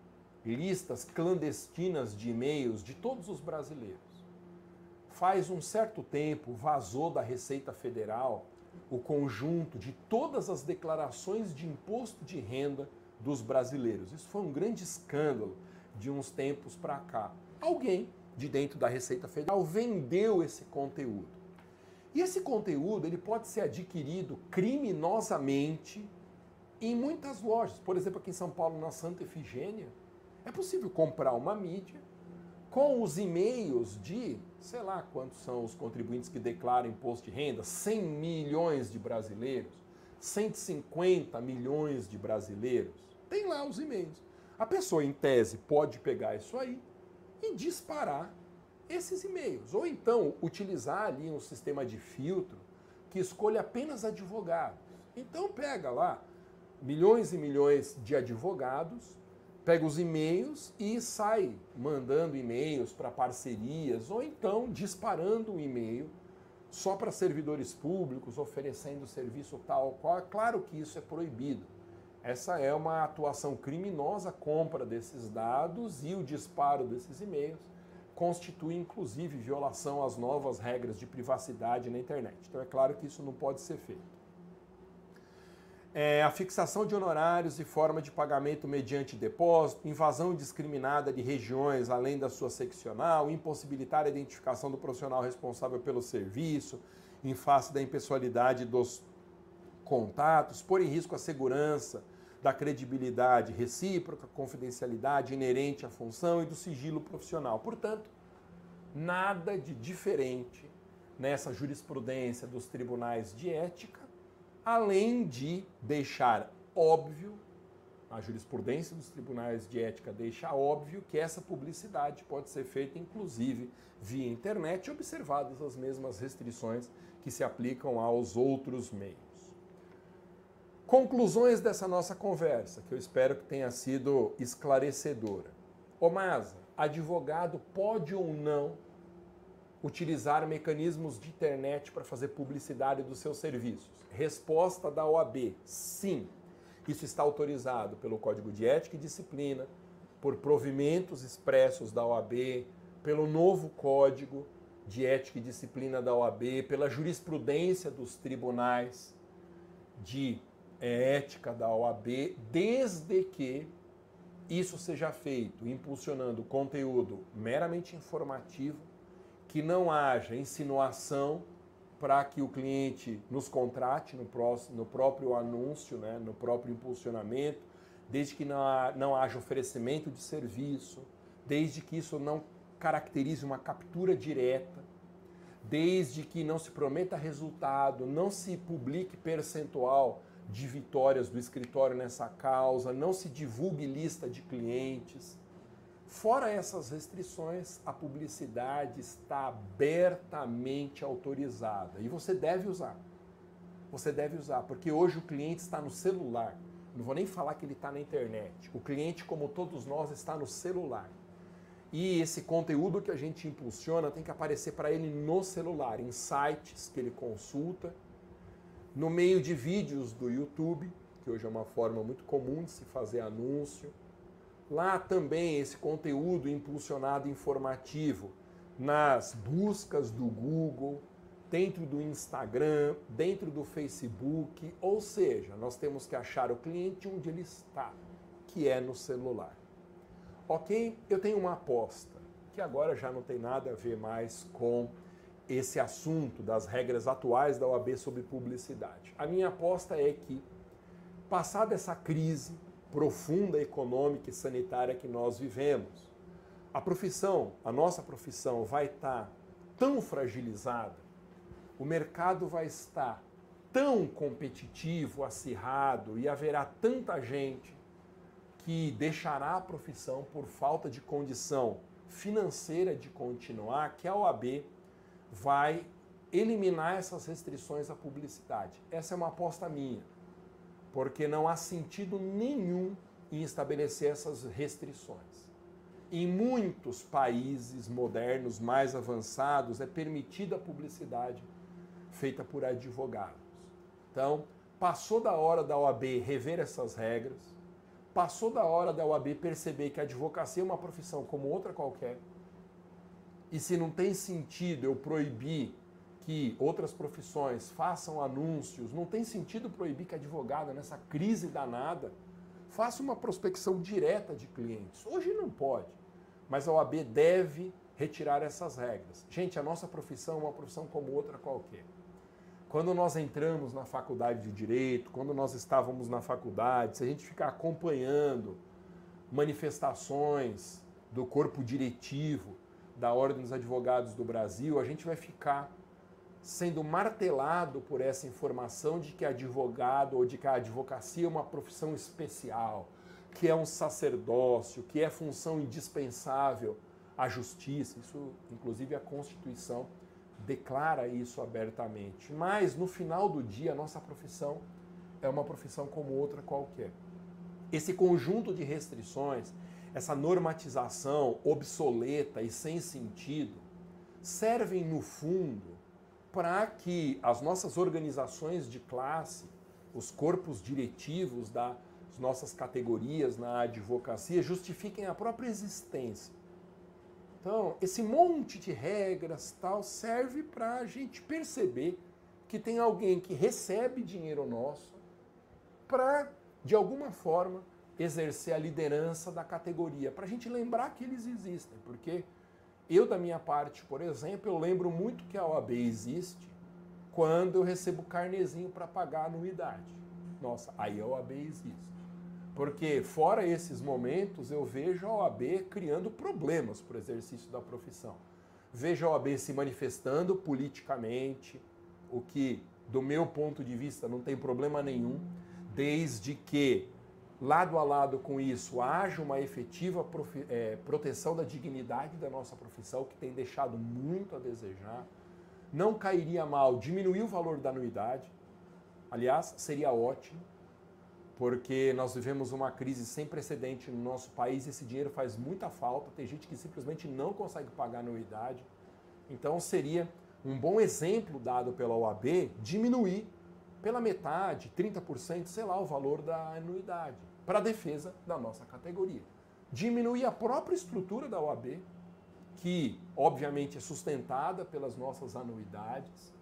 listas clandestinas de e-mails de todos os brasileiros faz um certo tempo vazou da Receita Federal o conjunto de todas as declarações de imposto de renda dos brasileiros. Isso foi um grande escândalo de uns tempos para cá. Alguém de dentro da Receita Federal vendeu esse conteúdo. E esse conteúdo ele pode ser adquirido criminosamente em muitas lojas. Por exemplo, aqui em São Paulo, na Santa Efigênia, é possível comprar uma mídia com os e-mails de, sei lá quantos são os contribuintes que declaram imposto de renda, 100 milhões de brasileiros, 150 milhões de brasileiros, tem lá os e-mails. A pessoa, em tese, pode pegar isso aí e disparar esses e-mails. Ou então utilizar ali um sistema de filtro que escolha apenas advogados. Então pega lá milhões e milhões de advogados pega os e-mails e sai mandando e-mails para parcerias ou então disparando um e-mail só para servidores públicos oferecendo serviço tal qual. Claro que isso é proibido. Essa é uma atuação criminosa, compra desses dados e o disparo desses e-mails constitui inclusive violação às novas regras de privacidade na internet. Então é claro que isso não pode ser feito é, a fixação de honorários e forma de pagamento mediante depósito, invasão indiscriminada de regiões além da sua seccional, impossibilitar a identificação do profissional responsável pelo serviço, em face da impessoalidade dos contatos, pôr em risco a segurança da credibilidade recíproca, confidencialidade inerente à função e do sigilo profissional. Portanto, nada de diferente nessa jurisprudência dos tribunais de ética além de deixar óbvio, a jurisprudência dos tribunais de ética deixa óbvio que essa publicidade pode ser feita inclusive via internet, observadas as mesmas restrições que se aplicam aos outros meios. Conclusões dessa nossa conversa, que eu espero que tenha sido esclarecedora. Omasa, advogado pode ou não utilizar mecanismos de internet para fazer publicidade dos seus serviços? Resposta da OAB: sim. Isso está autorizado pelo Código de Ética e Disciplina, por provimentos expressos da OAB, pelo novo Código de Ética e Disciplina da OAB, pela jurisprudência dos tribunais de é, ética da OAB, desde que isso seja feito impulsionando conteúdo meramente informativo, que não haja insinuação para que o cliente nos contrate no, próximo, no próprio anúncio, né, no próprio impulsionamento, desde que não, não haja oferecimento de serviço, desde que isso não caracterize uma captura direta, desde que não se prometa resultado, não se publique percentual de vitórias do escritório nessa causa, não se divulgue lista de clientes. Fora essas restrições, a publicidade está abertamente autorizada e você deve usar. Você deve usar, porque hoje o cliente está no celular. Não vou nem falar que ele está na internet. O cliente, como todos nós, está no celular. E esse conteúdo que a gente impulsiona tem que aparecer para ele no celular, em sites que ele consulta, no meio de vídeos do YouTube, que hoje é uma forma muito comum de se fazer anúncio Lá também esse conteúdo impulsionado informativo nas buscas do Google, dentro do Instagram, dentro do Facebook, ou seja, nós temos que achar o cliente onde ele está, que é no celular. Ok? Eu tenho uma aposta, que agora já não tem nada a ver mais com esse assunto das regras atuais da OAB sobre publicidade. A minha aposta é que, passada essa crise profunda econômica e sanitária que nós vivemos, a profissão, a nossa profissão vai estar tão fragilizada, o mercado vai estar tão competitivo, acirrado e haverá tanta gente que deixará a profissão por falta de condição financeira de continuar, que a OAB vai eliminar essas restrições à publicidade. Essa é uma aposta minha, porque não há sentido nenhum em estabelecer essas restrições. Em muitos países modernos mais avançados é permitida a publicidade feita por advogados. Então, passou da hora da OAB rever essas regras, passou da hora da OAB perceber que a advocacia é uma profissão como outra qualquer e se não tem sentido eu proibir que outras profissões façam anúncios, não tem sentido proibir que a advogada, nessa crise danada, faça uma prospecção direta de clientes. Hoje não pode, mas a OAB deve retirar essas regras. Gente, a nossa profissão é uma profissão como outra qualquer. Quando nós entramos na faculdade de direito, quando nós estávamos na faculdade, se a gente ficar acompanhando manifestações do corpo diretivo, da Ordem dos Advogados do Brasil, a gente vai ficar sendo martelado por essa informação de que advogado ou de que a advocacia é uma profissão especial, que é um sacerdócio, que é função indispensável à justiça. Isso, inclusive, a Constituição declara isso abertamente. Mas, no final do dia, a nossa profissão é uma profissão como outra qualquer. Esse conjunto de restrições essa normatização obsoleta e sem sentido, servem no fundo para que as nossas organizações de classe, os corpos diretivos das nossas categorias na advocacia justifiquem a própria existência. Então, esse monte de regras tal serve para a gente perceber que tem alguém que recebe dinheiro nosso para, de alguma forma, exercer a liderança da categoria, para a gente lembrar que eles existem, porque eu, da minha parte, por exemplo, eu lembro muito que a OAB existe quando eu recebo carnezinho para pagar a anuidade. Nossa, aí a OAB existe. Porque, fora esses momentos, eu vejo a OAB criando problemas para o exercício da profissão. Vejo a OAB se manifestando politicamente, o que, do meu ponto de vista, não tem problema nenhum, desde que lado a lado com isso, haja uma efetiva é, proteção da dignidade da nossa profissão, que tem deixado muito a desejar. Não cairia mal diminuir o valor da anuidade. Aliás, seria ótimo, porque nós vivemos uma crise sem precedente no nosso país, esse dinheiro faz muita falta, tem gente que simplesmente não consegue pagar anuidade. Então seria um bom exemplo dado pela OAB diminuir pela metade, 30%, sei lá, o valor da anuidade, para a defesa da nossa categoria. Diminuir a própria estrutura da OAB, que obviamente é sustentada pelas nossas anuidades.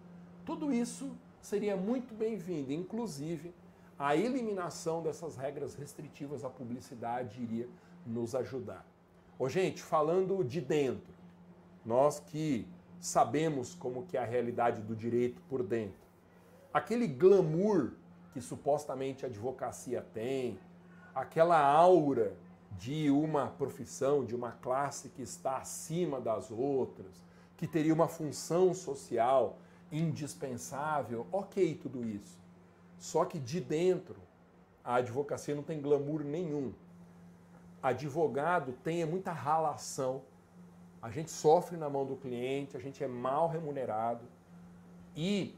Tudo isso seria muito bem-vindo, inclusive a eliminação dessas regras restritivas à publicidade iria nos ajudar. Ô, gente, falando de dentro, nós que sabemos como que é a realidade do direito por dentro, aquele glamour que supostamente a advocacia tem, aquela aura de uma profissão, de uma classe que está acima das outras, que teria uma função social indispensável, ok, tudo isso. Só que de dentro, a advocacia não tem glamour nenhum. Advogado tem muita ralação. A gente sofre na mão do cliente, a gente é mal remunerado. E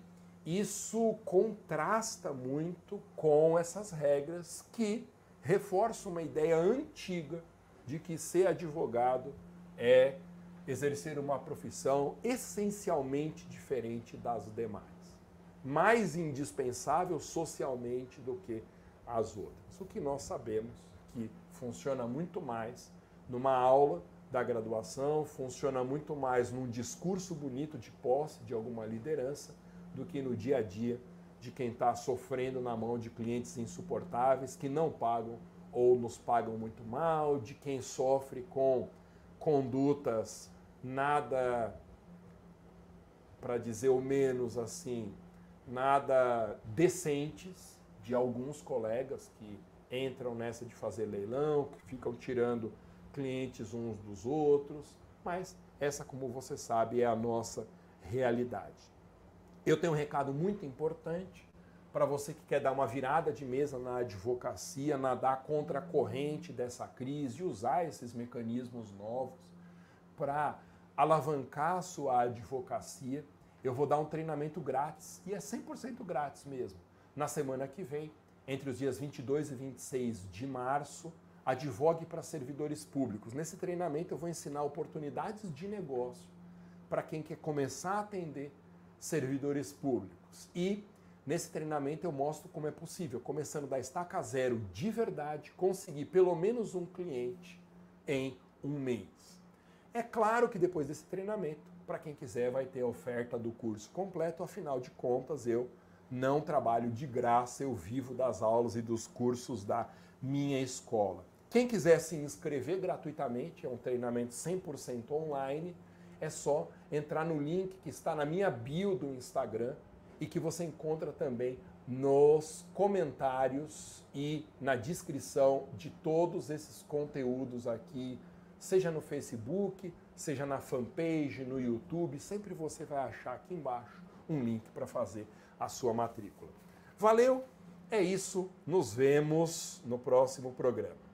isso contrasta muito com essas regras que reforçam uma ideia antiga de que ser advogado é exercer uma profissão essencialmente diferente das demais, mais indispensável socialmente do que as outras. O que nós sabemos que funciona muito mais numa aula da graduação, funciona muito mais num discurso bonito de posse de alguma liderança do que no dia a dia de quem está sofrendo na mão de clientes insuportáveis que não pagam ou nos pagam muito mal, de quem sofre com condutas nada para dizer o menos assim, nada decentes de alguns colegas que entram nessa de fazer leilão, que ficam tirando clientes uns dos outros, mas essa, como você sabe, é a nossa realidade. Eu tenho um recado muito importante para você que quer dar uma virada de mesa na advocacia, nadar contra a corrente dessa crise, usar esses mecanismos novos para alavancar a sua advocacia. Eu vou dar um treinamento grátis, e é 100% grátis mesmo, na semana que vem, entre os dias 22 e 26 de março, advogue para servidores públicos. Nesse treinamento eu vou ensinar oportunidades de negócio para quem quer começar a atender servidores públicos. E nesse treinamento eu mostro como é possível, começando da estaca zero de verdade, conseguir pelo menos um cliente em um mês. É claro que depois desse treinamento, para quem quiser, vai ter a oferta do curso completo, afinal de contas, eu não trabalho de graça, eu vivo das aulas e dos cursos da minha escola. Quem quiser se inscrever gratuitamente, é um treinamento 100% online, é só entrar no link que está na minha bio do Instagram e que você encontra também nos comentários e na descrição de todos esses conteúdos aqui, seja no Facebook, seja na fanpage, no YouTube, sempre você vai achar aqui embaixo um link para fazer a sua matrícula. Valeu? É isso, nos vemos no próximo programa.